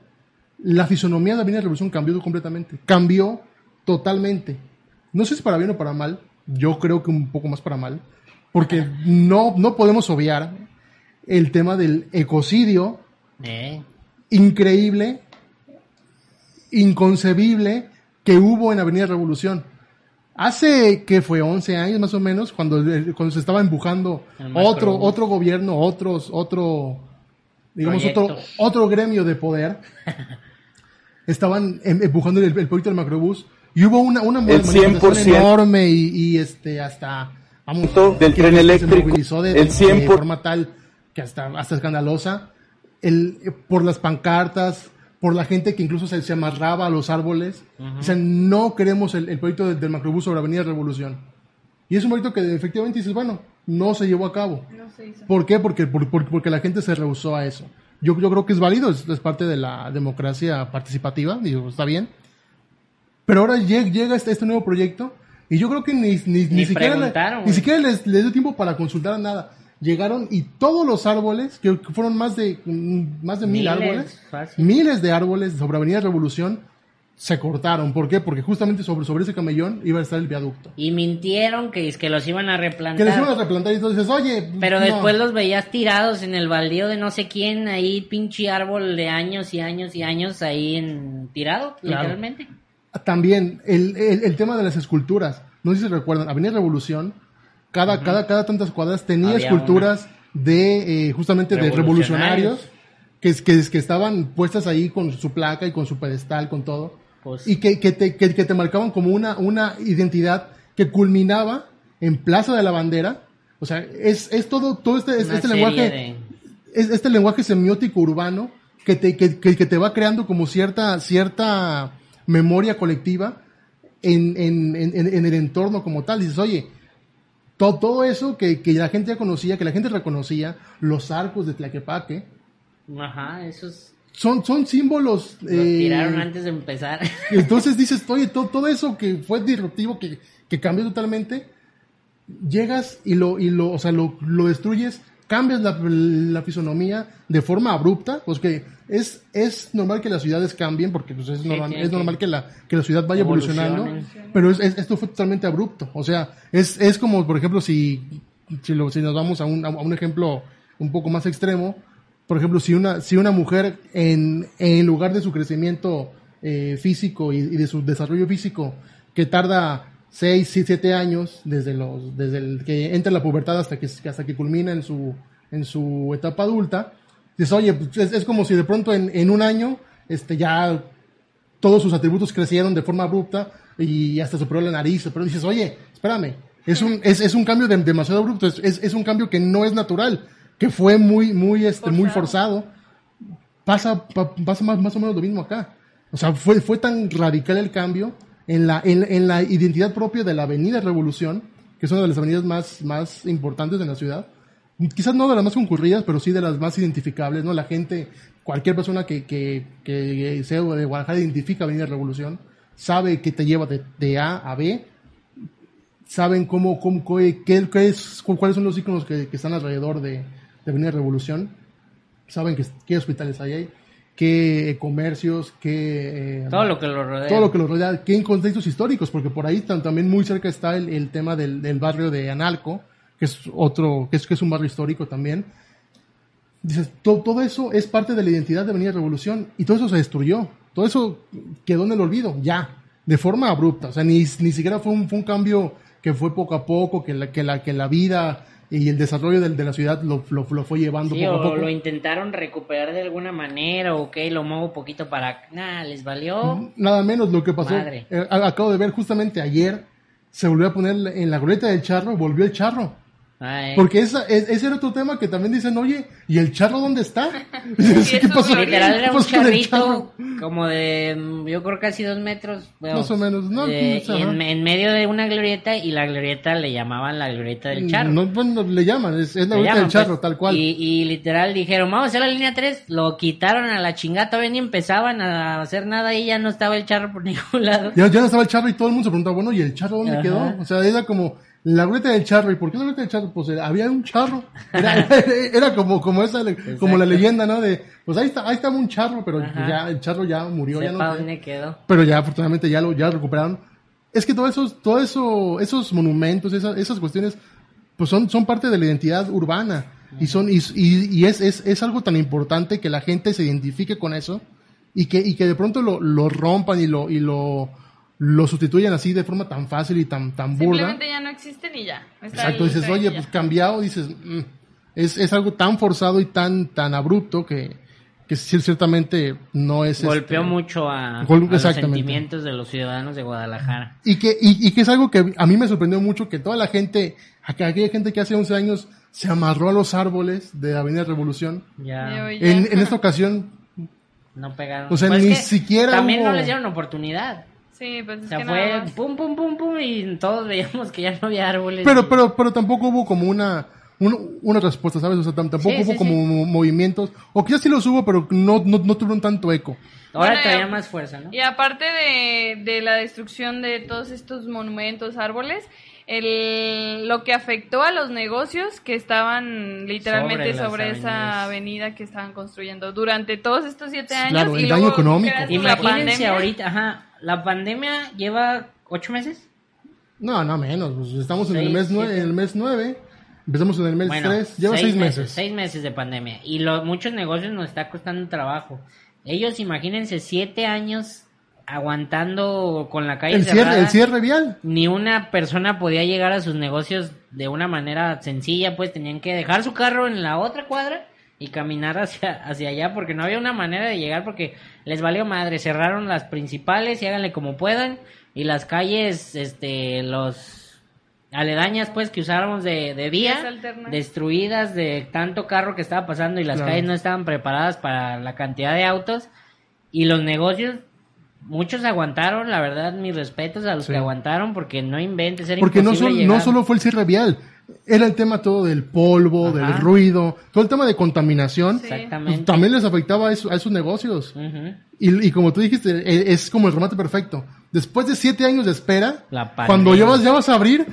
la fisonomía de Avenida Revolución cambió completamente. Cambió totalmente. No sé si para bien o para mal. Yo creo que un poco más para mal. Porque no, no podemos obviar el tema del ecocidio Eh, increíble, inconcebible que hubo en Avenida Revolución. Hace que fue 11 años más o menos cuando, cuando se estaba empujando otro otro gobierno, otros otro digamos otro Proyectos. otro gremio de poder. Estaban em- empujando el, el proyecto del macrobús y hubo una una manifestación 100%. enorme y, y, este hasta vamos Del tren se eléctrico, movilizó de, el de 100%. forma tal que hasta hasta escandalosa el, por las pancartas, por la gente que incluso se, se amarraba a los árboles. O sea, no queremos el, el proyecto del, del macrobús sobre Avenida Revolución. Y es un proyecto que efectivamente dices, bueno, no se llevó a cabo. No se hizo. ¿Por qué? Porque, por- por- porque la gente se rehusó a eso. Yo, yo creo que es válido, es, es parte de la democracia participativa, digo, está bien. Pero ahora llega, llega este, este nuevo proyecto y yo creo que ni, ni, ni Ni siquiera, ni siquiera les, les dio tiempo para consultar nada. Llegaron y todos los árboles, que que fueron más de, más de mil Miles, árboles, fácil. miles de árboles sobre Avenida Revolución, se cortaron. ¿Por qué? Porque justamente sobre, sobre ese camellón iba a estar el viaducto. y mintieron que, es que los iban a Que replantar. les iban a replantar y entonces, oye... Pero no. después los veías tirados en el baldío de no sé quién, ahí pinche árbol de años y años y años ahí en tirado, Claro. literalmente. También el, el, el tema de las esculturas. No sé si recuerdan, Avenida Revolución, cada, cada, cada tantas cuadras tenía Había esculturas de eh, justamente de Revolucionarios. revolucionarios que, que, que estaban puestas ahí con su placa y con su pedestal, con todo. Pues, Y que, que, te, que, que te marcaban como una, una identidad que culminaba en Plaza de la Bandera. O sea, es, es todo, todo este, una este serie lenguaje de- es este lenguaje semiótico urbano que te, que, que- que te va creando como cierta, cierta memoria colectiva en, en, en- en el entorno como tal. Dices, oye, todo, todo eso que, que la gente ya conocía, que la gente reconocía, los arcos de Tlaquepaque, Ajá, esos son, son símbolos. los eh, tiraron antes de empezar. entonces dices, oye, todo, todo eso que fue disruptivo, que, que cambió totalmente, llegas y lo, y lo, o sea, lo, lo destruyes, cambias la, la fisonomía de forma abrupta, pues que es, es normal que las ciudades cambien, porque pues, es, Sí, normal, es que- normal que la, que la ciudad vaya evolucionando, pero es- es- esto fue totalmente abrupto, o sea, es, es como, por ejemplo, si, si, lo- si nos vamos a un, a un ejemplo un poco más extremo, por ejemplo, si una, si una mujer en, en lugar de su crecimiento eh, físico y, y de su desarrollo físico, que tarda 6, 7 años desde, los, desde el que entra en la pubertad hasta que, hasta que culmina en su, en su etapa adulta, dices, oye, pues, es, es como si de pronto en, en un año este, ya todos sus atributos crecieron de forma abrupta y hasta superó la nariz, pero dices, oye, espérame, es un, es, es un cambio de- demasiado abrupto, es, es, un cambio que no es natural, que fue muy, muy, este, muy forzado. Pasa, pa- pasa más, más o menos lo mismo acá. O sea, fue, fue tan radical el cambio en la, en, en la identidad propia de la Avenida Revolución, que es una de las avenidas más, más importantes de la ciudad. Quizás no de las más concurridas, pero sí de las más identificables, ¿no? La gente, cualquier persona que, que, que sea de Guadalajara identifica Avenida Revolución, sabe que te lleva de, de A a B, saben cómo, cómo qué, qué- qué es, cu- cuáles son los íconos que, que están alrededor de, de Avenida Revolución, saben que, qué hospitales hay ahí, qué comercios, qué... eh, Todo lo que lo rodea. todo lo que lo rodea, que en contextos históricos, porque por ahí tam- también muy cerca está el, el tema del, del barrio de Analco, que es otro, que es, que es un barrio histórico también. Dices, to- todo eso es parte de la identidad de Avenida Revolución y todo eso se destruyó, todo eso quedó en el olvido, ya, de forma abrupta, o sea, ni, ni siquiera fue un, fue un cambio que fue poco a poco, que la, que la, que la vida y el desarrollo del- de, la ciudad lo, lo, lo fue llevando Sí, poco a o poco. lo intentaron recuperar de alguna manera, o ok, lo muevo poquito para... Nah, les valió. Nada menos lo que pasó. Madre. eh, a- acabo de ver justamente ayer, se volvió a poner en la glorieta del charro, volvió el charro. Ay. Porque esa, es- ese era otro tema que también dicen, oye, ¿y el charro dónde está? Sí, ¿Qué pasó? Literal ¿Qué era un charrito charro? como de, mm, yo creo casi dos metros. bueno, Más o menos, ¿no? de- y en, en medio de una glorieta y la glorieta le llamaban la glorieta del charro. No, bueno, le llaman, es, es la glorieta del charro, pues, tal cual. Y, y literal dijeron, vamos a hacer la línea 3. Lo quitaron a la chingada, todavía ni empezaban a hacer nada y ya no estaba el charro por ningún lado. Ya, ya no estaba el charro y todo el mundo se preguntaba, bueno, ¿y el charro dónde Ajá. quedó? O sea, era como la glorieta del charro. ¿Y por qué la glorieta del charro? Pues era- había un charro. Era, era, era como, como esa, como la leyenda, ¿no? De, pues ahí está, ahí estaba un charro, pero Ajá. ya, el charro ya murió, ya no dónde quedó. pero ya afortunadamente ya lo, ya lo recuperaron. Es que todo esos, todo eso, esos monumentos, esas, esas cuestiones, pues son, son parte de la identidad urbana. Y son, y, y, y es, es, es algo tan importante que la gente se identifique con eso y que, y que de pronto lo, lo rompan y lo, y lo, lo sustituyan así de forma tan fácil y tan, tan burda. Simplemente ya no existen y ya. Está Exacto, ahí, dices, está oye, ya. pues cambiado, dices, mm, es, es algo tan forzado y tan, tan abrupto que, que ciertamente no es... Golpeó este, mucho a, Gol- a los sentimientos de los ciudadanos de Guadalajara. Y que, y, y que es algo que a mí me sorprendió mucho que toda la gente, aqu- aquella gente que hace 11 años se amarró a los árboles de Avenida Revolución. Ya. En, en esta ocasión, no pegaron. O sea, Pues ni que siquiera También no les dieron oportunidad. Sí, pues es O sea, que fue nada más. pum, pum, pum, pum, y todos veíamos que ya no había árboles. pero, pero, pero tampoco hubo como una, un- una respuesta, ¿sabes? O sea, tam- tampoco Sí, hubo sí, como mo- movimientos, o quizás sí los hubo, pero no, no, no tuvieron tanto eco. Ahora Bueno, más fuerza, ¿no? Y aparte de, de la destrucción de todos estos monumentos, árboles, el, lo que afectó a los negocios que estaban literalmente Sobre esa avenida que estaban construyendo durante todos estos siete años. Claro, el y daño luego, económico. a la Imagínense pandemia, ahorita, ajá, la pandemia lleva ocho meses. No, no menos, pues estamos en el mes nueve, en el mes nueve, empezamos en el mes Bueno, tres, lleva seis, meses. Seis meses de pandemia. Y lo, muchos negocios nos está costando trabajo. Ellos, imagínense, siete años aguantando con la calle El cerrada. cierre, el cierre vial. Ni una persona podía llegar a sus negocios de una manera sencilla, pues tenían que dejar su carro en la otra cuadra y caminar hacia, hacia allá porque no había una manera de llegar porque les valió madre. Cerraron las principales y háganle como puedan. Y las calles, este, los aledañas pues que usáramos de, de alternas. destruidas de tanto carro que estaba pasando y las Claro. calles no estaban preparadas para la cantidad de autos y los negocios muchos aguantaron la verdad mis respetos a los Sí. que aguantaron porque no inventes era Porque no, imposible sol- no solo fue el cierre vial, era el tema todo del polvo, Ajá. del ruido, todo el tema de contaminación. Sí. exactamente pues, también les afectaba a, eso- a esos negocios. Y, y como tú dijiste, e- es como el remate perfecto. Después de siete años de espera, cuando ya vas, ya vas a abrir,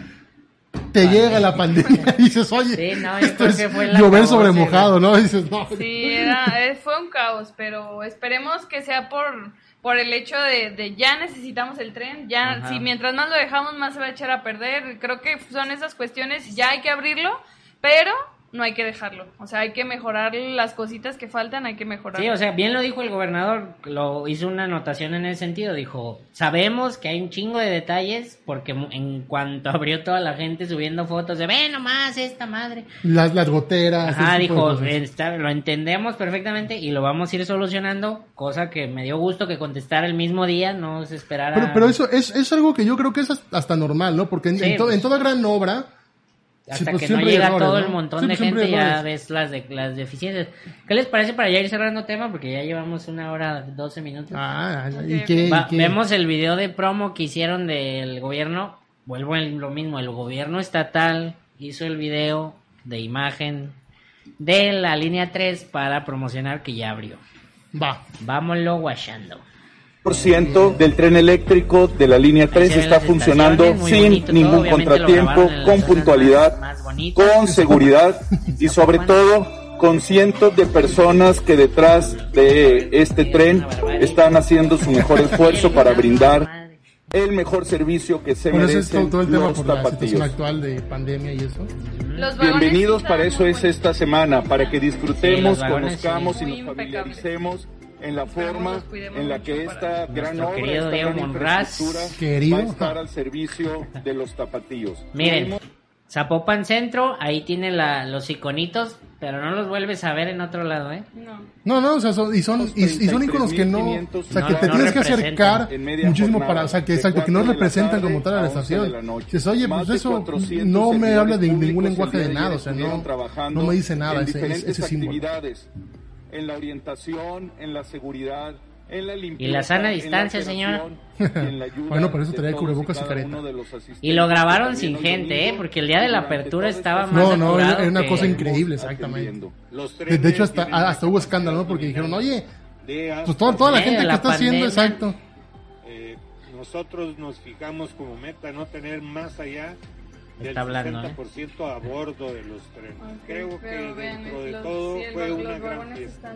te llega la pandemia y dices, oye, Sí, no, esto creo es que fue la llover sobre mojado, ¿no? dices, no. Sí, era, eh, fue un caos, pero esperemos que sea por, por el hecho de, de ya necesitamos el tren, ya Ajá. si mientras más lo dejamos más se va a echar a perder. Creo que son esas cuestiones, ya hay que abrirlo, pero no hay que dejarlo. O sea, hay que mejorar las cositas que faltan, hay que mejorar. Sí, o sea, bien lo dijo el gobernador, lo hizo una anotación en ese sentido, dijo, sabemos que hay un chingo de detalles porque en cuanto abrió toda la gente subiendo fotos de, ve nomás esta madre. Las, las goteras. Ajá, dijo, lo entendemos perfectamente y lo vamos a ir solucionando, cosa que me dio gusto que contestara el mismo día, no se esperara. Pero, pero eso es, es algo que yo creo que es hasta normal, ¿no? Porque en, en pues. toda gran obra hasta pues que no llega todo el montón de gente ya ves las de las deficiencias. ¿Qué les parece para ya ir cerrando tema? Porque ya llevamos una hora, 12 minutos. Ah, ¿y qué, Vemos el video de promo que hicieron del gobierno. Vuelvo en lo mismo, el gobierno estatal hizo el video de imagen de la línea 3 para promocionar que ya abrió. Va. Vámonos guachando ciento del tren eléctrico de la línea 3 está funcionando sin ningún contratiempo, con puntualidad, con seguridad y sobre todo con cientos de personas que detrás de este tren están haciendo su mejor esfuerzo para brindar el mejor servicio que se merecen todo, el tema por la situación actual de pandemia y eso. Bienvenidos para eso es esta semana, para que disfrutemos, conozcamos y nos familiaricemos en la forma en la que esta gran obra, querido Diego Monraz, va a estar al servicio de los tapatíos. Miren, Zapopan Centro, ahí tiene la, los iconitos, pero no los vuelves a ver en otro lado, ¿eh? No. No, no, o sea, son, y son, y, son iconos que no, o sea, que te tienes que acercar muchísimo para, o sea, que exacto, que no representan como tal a la estación. Dices, oye, pues eso no me habla de ningún lenguaje de nada, o sea, no, no me dice nada ese, ese símbolo en la orientación, en la seguridad, en la limpieza. Y la sana distancia, señor. bueno, por eso traía cubrebocas y careta. Y lo grabaron sin gente, ¿eh? Porque el día de la apertura estaba más No, no, era una cosa increíble, exactamente. De hecho, hasta, hasta hubo escándalo, ¿no? Porque dijeron, oye, pues toda, toda la gente que está haciendo, exacto. Eh, nosotros nos fijamos como meta no tener más allá está hablando, 60% ¿eh? a bordo de los trenes. Creo que dentro de todo fue una gran fiesta.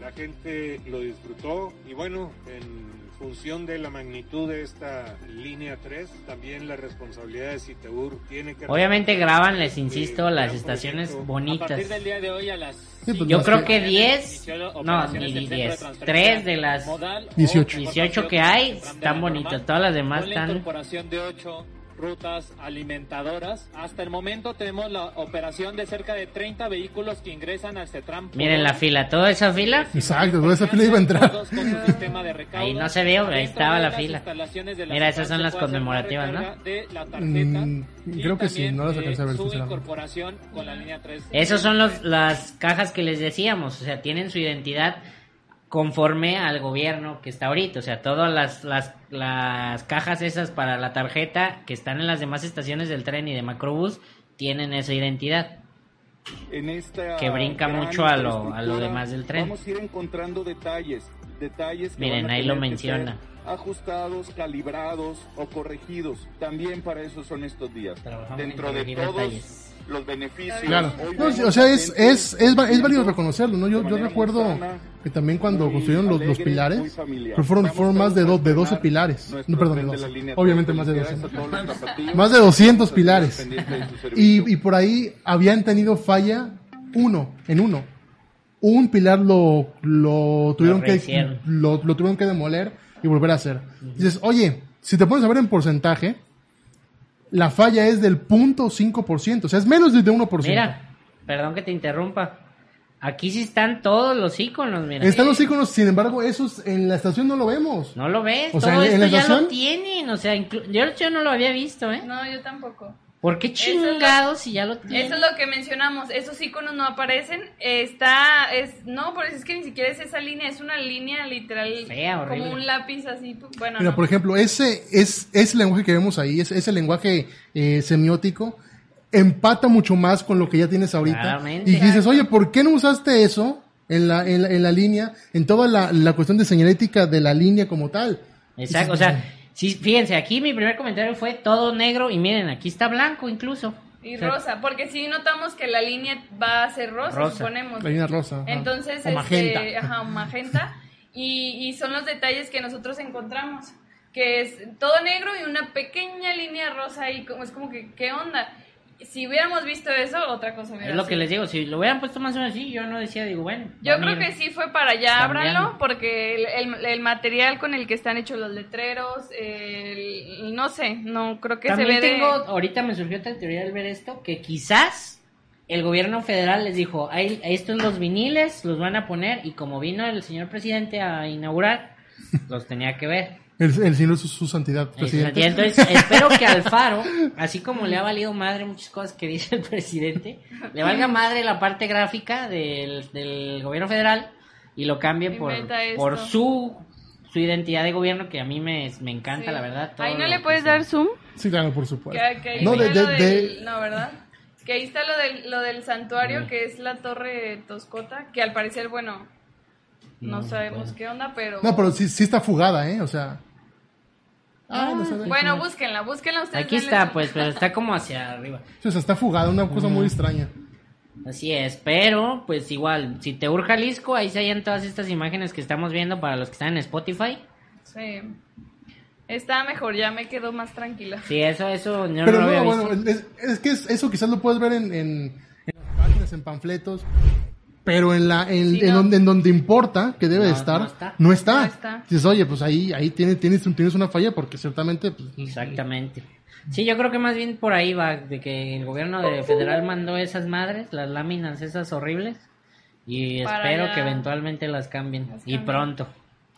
La gente lo disfrutó y bueno, en función de la magnitud de esta línea 3, también la responsabilidad de Citeur tiene que... Obviamente graban, les insisto, las estaciones bonitas. A partir del día de hoy a las... pues Yo creo que 10, no, ni 10, 3 de las 18, 18 que hay están bonitas, todas las demás están... incorporación de 8 rutas alimentadoras. Hasta el momento tenemos la operación de cerca de 30 vehículos que ingresan al CETRAM. Miren la fila, toda esa fila. Exacto, toda esa fila iba a entrar. ahí no se vio, ahí estaba la fila. Mira, esas son las conmemorativas, ¿no? Mm, creo que sí, no las alcancé a ver. Esos son los, las cajas que les decíamos, o sea, tienen su identidad conforme al gobierno que está ahorita. O sea, todas las, las, las cajas esas para la tarjeta que están en las demás estaciones del tren y de Macrobús tienen esa identidad. que brinca mucho a lo, a lo demás del tren. Vamos a ir encontrando detalles, detalles Miren, ahí lo menciona. Ajustados, calibrados o corregidos. También para eso son estos días. Dentro de todos los beneficios. Claro. o sea, es, es, es, es válido reconocerlo, ¿no? Yo, yo recuerdo que también cuando construyeron los, los pilares, fueron, fueron más de, do, de 12 pilares. No, perdón, de 12. Obviamente más de 12. más de 200 pilares. Y, y por ahí habían tenido falla uno, en uno. Un pilar lo, lo tuvieron que, lo, lo tuvieron que demoler y volver a hacer. Dices, oye, si te pones a ver en porcentaje, la falla es del 0.5%, o sea, es menos de 1%. Mira, perdón que te interrumpa. Aquí sí están todos los iconos, mira. Están los iconos, sin embargo, esos en la estación no lo vemos. No lo ves, o sea, en, esto ya lo tienen, o sea, yo, yo no lo había visto, ¿eh? No, yo tampoco. ¿Por qué chingados si ya lo tienen? Eso es lo que mencionamos, esos iconos no aparecen, está, es, no, pues es que ni siquiera es esa línea, es una línea literal, como un lápiz así, bueno. Mira, por ejemplo, ese, es, ese lenguaje que vemos ahí, ese, ese lenguaje eh, semiótico, empata mucho más con lo que ya tienes ahorita. Y dices, oye, ¿por qué no usaste eso en la, en la, en la línea, en toda la, la cuestión de señalética de la línea como tal? Exacto, o sea Sí, fíjense, aquí mi primer comentario fue todo negro y miren, aquí está blanco incluso. Y rosa, porque sí notamos que la línea va a ser rosa, suponemos. La línea rosa. Entonces, o magenta. Este, ajá, magenta. Y, y son los detalles que nosotros encontramos, que es todo negro y una pequeña línea rosa ahí, como es como que, ¿qué onda? Si hubiéramos visto eso, otra cosa hubiera Es lo que les digo, si lo hubieran puesto más o menos así, yo no decía, digo, bueno. Yo creo que sí fue para allá, ábranlo, porque el, material con el que están hechos los letreros, el, no sé, no creo que se ve tengo, ahorita me surgió otra teoría al ver esto, que quizás el gobierno federal les dijo, ahí, estos los viniles, los van a poner, y como vino el señor presidente a inaugurar, los tenía que ver. El, el su, santidad, presidente. Entonces, espero que Alfaro, así como le ha valido madre muchas cosas que dice el presidente, le valga madre la parte gráfica del, del gobierno federal y lo cambie por, por su, su identidad de gobierno, que a mí me, me encanta, la verdad. Ahí no le puedes dar zoom. Sí, claro, por supuesto. no, de, no, ¿verdad? Que ahí está lo del, lo del santuario, que es la torre Toscota, que al parecer, bueno, no, sabemos qué onda, pero... No, pero sí, sí está fugada, ¿eh? O sea... Ah, bueno, búsquenla, búsquenla ustedes. Aquí está, pues, pero está como hacia arriba. O sea, está fugada, una cosa muy extraña. Así es, pero pues igual, si te urge Jalisco, ahí se hallan todas estas imágenes que estamos viendo para los que están en Spotify. Sí. Está mejor, ya me quedo más tranquila. Sí, eso, eso, no Pero no, bueno, es, que eso quizás lo puedes ver en, en, en páginas, en panfletos, pero en la en, donde, en donde importa que debe estar no está. Dices, oye, pues ahí ahí tienes tienes tienes una falla porque ciertamente pues, exactamente. Sí, yo creo que más bien por ahí va de que el gobierno de federal mandó esas madres, las láminas esas horribles y espero que eventualmente las cambien y pronto.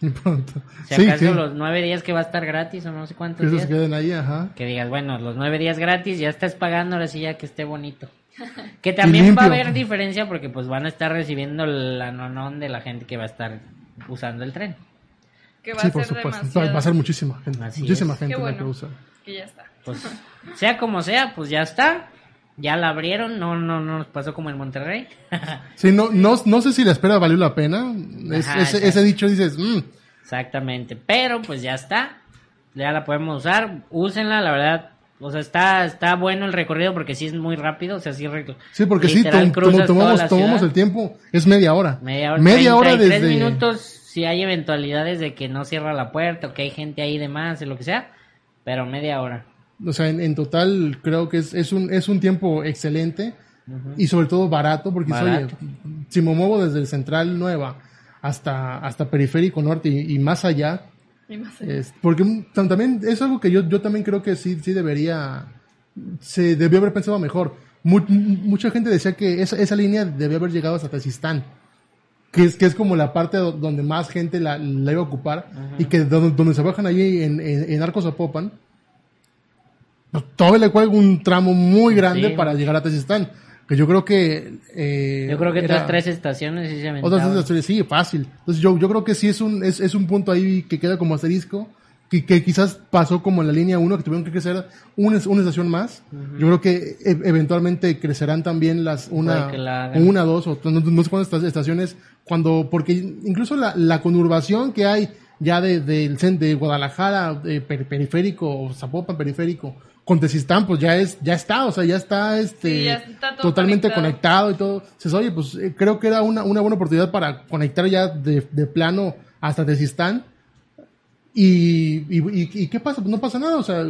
Y pronto. Si acaso los nueve días que va a estar gratis o no sé cuántos días. queden ahí, ajá. Que digas, bueno, los nueve días gratis ya estás pagando, ahora sí ya que esté bonito. Que también va a haber diferencia porque pues van a estar recibiendo el anonón de la gente que va a estar usando el tren. Que va sí, a por supuesto. Va a ser muchísima gente. muchísima gente la que usa. Que ya está. Pues, sea como sea, pues ya está. Ya la abrieron, no, no, no nos pasó como en Monterrey. sí, no, no, no sé si la espera valió la pena. ese, dicho dices, mm". Exactamente, pero pues ya está. Ya la podemos usar, úsenla, la verdad, o sea, está, está bueno el recorrido porque sí es muy rápido, o sea, sí Sí, porque sí, tomamos, tomamos el tiempo, es media hora. Media hora, media hora desde... minutos si hay eventualidades de que no cierra la puerta o que hay gente ahí de más o lo que sea, pero media hora. O sea, en, total creo que es, es, un, es un tiempo excelente y sobre todo barato, porque oye, si me muevo desde el Central Nueva hasta, hasta Periférico Norte y más allá, porque también es algo que yo, yo también creo que sí, sí debería, se debió haber pensado mejor. mucha gente decía que esa, esa línea debió haber llegado hasta Tezistán, que es, que es como la parte donde más gente la, la iba a ocupar y que donde, se bajan allí en, en, Arcos Apopan, pues, todavía le cuelga un tramo muy grande para llegar a Tezistán que yo creo que eh, yo creo que otras tres estaciones sí se otras tres estaciones sí fácil. Entonces yo, yo creo que sí es un es, es un punto ahí que queda como asterisco que, que quizás pasó como en la línea 1 que tuvieron que crecer una, una estación más. Yo creo que e, eventualmente crecerán también las una una dos o no, sé cuántas estaciones cuando porque incluso la, la conurbación que hay ya de, de, de Guadalajara de periférico o Zapopan periférico con Tesistán, pues ya es, ya está, o sea, ya está este totalmente conectado. y todo. Dices, oye, pues eh, creo que era una, una buena oportunidad para conectar ya de, de plano hasta Tesistán. Y, y, y, qué pasa? Pues no pasa nada, o sea,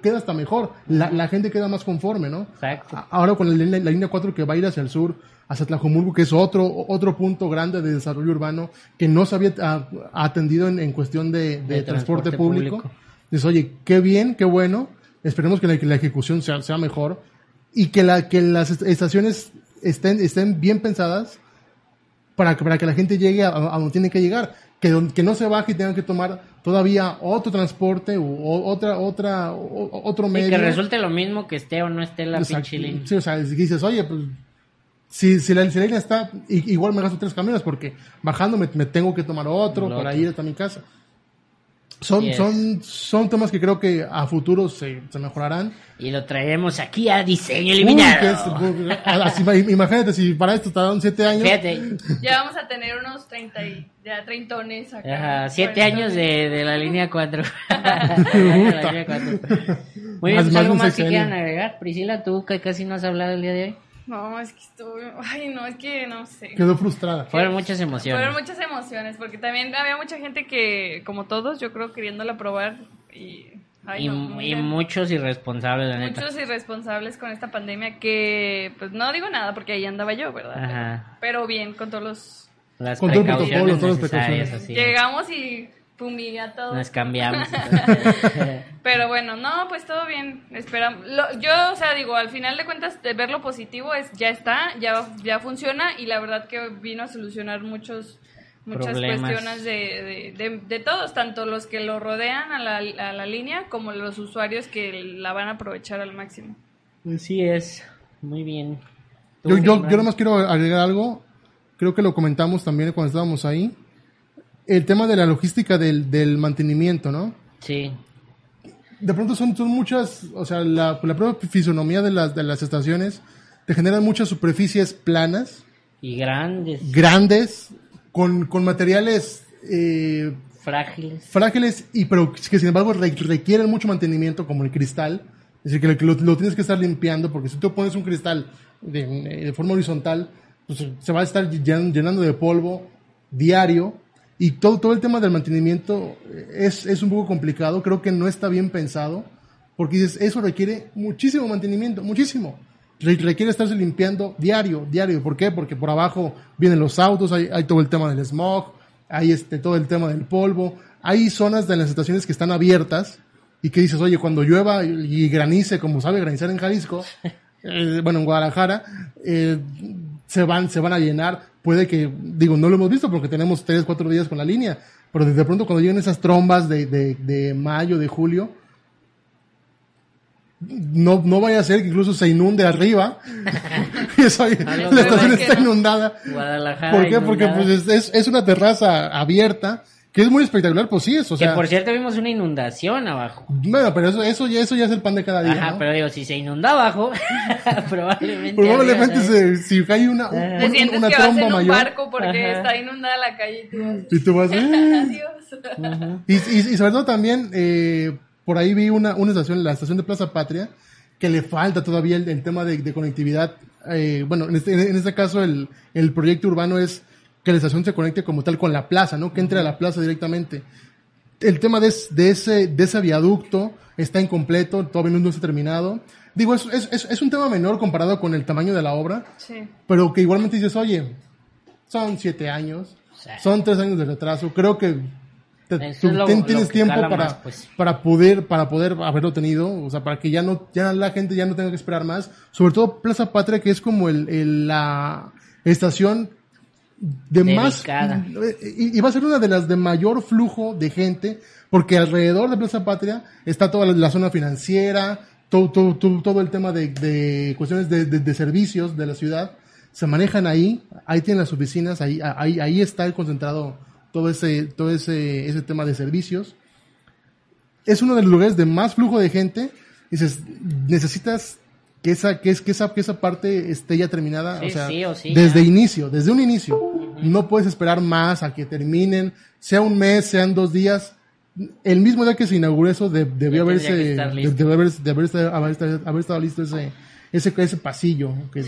queda hasta mejor. La, la gente queda más conforme, ¿no? Exacto. Ahora con la, la, línea 4 que va a ir hacia el sur, hacia Tlajomulco, que es otro, otro punto grande de desarrollo urbano que no se había atendido en, en cuestión de, de, transporte, público. público. Dices, oye, qué bien, qué bueno Esperemos que la, ejecución sea, sea, mejor y que, la, que las estaciones estén, estén bien pensadas para que, para que la gente llegue a, donde tiene que llegar. Que, que no se baje y tengan que tomar todavía otro transporte o otra, otra, otro medio. Y que resulte lo mismo que esté o no esté la pinche Sí, o sea, dices, oye, pues si, si, la, línea está, igual me gasto tres caminos porque bajando me, tengo que tomar otro para ir hasta mi casa. Son, son, son temas que creo que a futuro se, se mejorarán. Y lo traemos aquí a diseño eliminado. imagínate, si para esto tardaron siete años. Ya vamos a tener unos 30 y, ya treintones acá. Ajá, siete años de, de, la línea 4. Muy bien, pues, ¿algo más que quieran agregar? Priscila, tú que casi no has hablado el día de hoy. No, es que estuve, ay no, es que no sé. Quedó frustrada. Fueron muchas emociones. Fueron muchas emociones, porque también había mucha gente que, como todos, yo creo, queriéndola probar y... y, muchos irresponsables, la neta. Muchos irresponsables con esta pandemia que, pues no digo nada porque ahí andaba yo, ¿verdad? Pero, bien, con todos los... Las con precauciones necesarias, Llegamos y fumiga todo. Nos cambiamos. Pero bueno, no, pues todo bien. Esperamos. yo, o sea, digo, al final de cuentas, de ver lo positivo es ya está, ya, ya funciona y la verdad que vino a solucionar muchos muchas cuestiones de, de, de, todos, tanto los que lo rodean a la, a la línea como los usuarios que la van a aprovechar al máximo. Así es, muy bien. Yo, yo, yo nomás quiero agregar algo, creo que lo comentamos también cuando estábamos ahí el tema de la logística del, del mantenimiento, ¿no? Sí. De pronto son, son muchas, o sea, la, la propia fisonomía de las, de las estaciones te generan muchas superficies planas. Y grandes. Grandes, con, con materiales... Eh, frágiles. Frágiles, y pero que sin embargo requieren mucho mantenimiento, como el cristal. Es decir, que lo, lo, tienes que estar limpiando, porque si tú pones un cristal de, de forma horizontal, pues se va a estar llenando de polvo diario y todo, todo el tema del mantenimiento es, es un poco complicado, creo que no está bien pensado, porque eso requiere muchísimo mantenimiento, muchísimo. Requiere estarse limpiando diario, diario. ¿Por qué? Porque por abajo vienen los autos, hay, hay todo el tema del smog, hay este, todo el tema del polvo, hay zonas de las estaciones que están abiertas y que dices, oye, cuando llueva y granice, como sabe granizar en Jalisco, eh, bueno, en Guadalajara, eh, se van, se van a llenar puede que, digo, no lo hemos visto porque tenemos tres, cuatro días con la línea, pero de pronto cuando lleguen esas trombas de, de, de mayo, de julio, no, no vaya a ser que incluso se inunde arriba. la estación está inundada. ¿Por qué? Porque pues es, es, una terraza abierta que es muy espectacular, pues sí es, o sea... Que por cierto vimos una inundación abajo. Bueno, pero eso, eso, ya, eso ya es el pan de cada día, Ajá, pero digo, si se inunda abajo, probablemente... Probablemente si cae una, un, una que tromba vas en un barco porque está inundada la calle y tú vas... Eh". Adiós. Y, y, y, sobre todo también, eh, por ahí vi una, una estación, la estación de Plaza Patria, que le falta todavía el, tema de, de conectividad. Eh, bueno, en este, en este caso el, el proyecto urbano es que la estación se conecte como tal con la plaza, ¿no? Que entre a la plaza directamente. El tema de, de ese, de ese viaducto está incompleto, todavía no está terminado. Digo, es, es, es, un tema menor comparado con el tamaño de la obra, sí. pero que igualmente dices, oye, son siete años, son tres años de retraso, creo que tienes tiempo para, pues. para poder para poder haberlo tenido, o sea, para que ya no ya la gente ya no tenga que esperar más, sobre todo Plaza Patria que es como el, el la estación de más y, va a ser una de las de mayor flujo de gente porque alrededor de Plaza Patria está toda la, zona financiera todo, todo, todo, el tema de, de cuestiones de, de, servicios de la ciudad. Se manejan ahí ahí tienen las oficinas ahí ahí, ahí está el concentrado todo ese todo ese ese tema de servicios. Es uno de los lugares de más flujo de gente. Dices necesitas que esa, que es, que esa, que esa parte esté ya terminada, o sea, desde inicio, desde un inicio. No puedes esperar más a que terminen, sea un mes, sean dos días. El mismo día que se inauguró eso, debió haberse, de, haber, de haber, estado listo ese, ese, ese pasillo. Que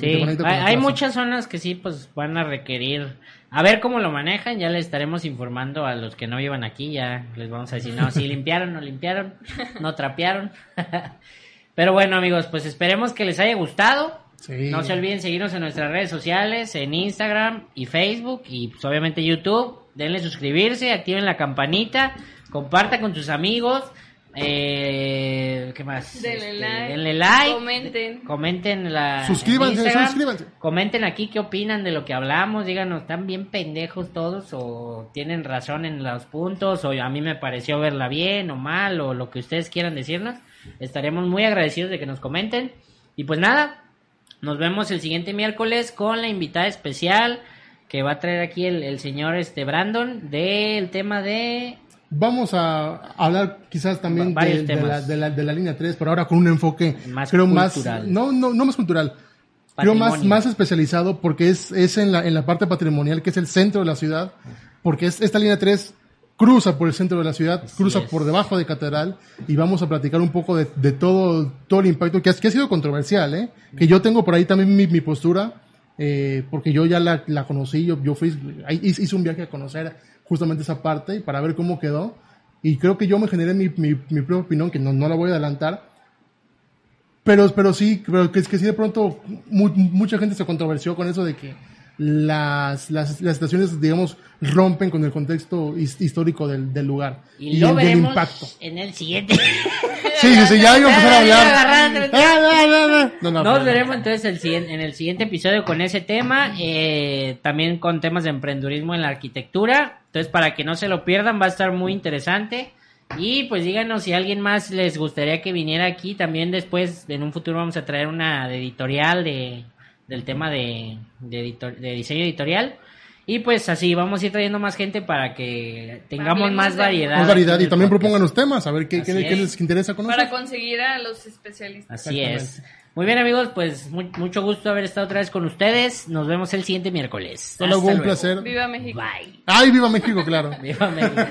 hay, hay muchas zonas que sí, pues van a requerir. A ver cómo lo manejan, ya les estaremos informando a los que no vivan aquí, ya les vamos a decir, no, si limpiaron, no limpiaron, no trapearon. Pero bueno, amigos, pues esperemos que les haya gustado. No se olviden seguirnos en nuestras redes sociales, en Instagram y Facebook y pues, obviamente YouTube. Denle suscribirse, activen la campanita, compartan con sus amigos. Eh, ¿Qué más? Denle, este, like, denle like. Comenten. Comenten la. Suscríbanse, suscríbanse. Comenten aquí qué opinan de lo que hablamos. Díganos, ¿están bien pendejos todos? ¿O tienen razón en los puntos? ¿O a mí me pareció verla bien o mal? O lo que ustedes quieran decirnos. Estaremos muy agradecidos de que nos comenten. Y pues nada, nos vemos el siguiente miércoles con la invitada especial que va a traer aquí el, señor este Brandon del tema de... Vamos a hablar quizás también de, la, de, la, línea 3, pero ahora con un enfoque más creo cultural. más no no no más cultural creo más más especializado porque es es en la en la parte patrimonial que es el centro de la ciudad porque es esta línea 3 cruza por el centro de la ciudad, cruza por debajo de Catedral y vamos a platicar un poco de, todo, todo el impacto que ha, que ha sido controversial, ¿eh? que yo tengo por ahí también mi, mi postura, eh, porque yo ya la, la conocí, yo, yo fui, hice un viaje a conocer justamente esa parte y para ver cómo quedó, y creo que yo me generé mi, mi, mi propia opinión, que no, no la voy a adelantar, pero, pero sí, pero que es que sí de pronto mucha gente se controversió con eso de que las, las, las estaciones, digamos, rompen con el contexto histórico del, del lugar y, lo el, del impacto. En el siguiente. sí, sí, sí, ya iba a empezar a hablar. Nos veremos entonces el en el siguiente episodio con ese tema, eh, también con temas de emprendurismo en la arquitectura. Entonces, para que no se lo pierdan, va a estar muy interesante. Y pues díganos si alguien más les gustaría que viniera aquí. También después, en un futuro, vamos a traer una editorial de del tema de, de, diseño editorial. Y pues así, vamos a ir trayendo más gente para que tengamos más variedad. Más variedad y también propongan los temas, a ver qué, qué, les interesa conocer. Para conseguir a los especialistas. Así es. Muy bien amigos, pues mucho gusto haber estado otra vez con ustedes. Nos vemos el siguiente miércoles. Solo un placer. Viva México. Bye. Ay, viva México, claro. viva México.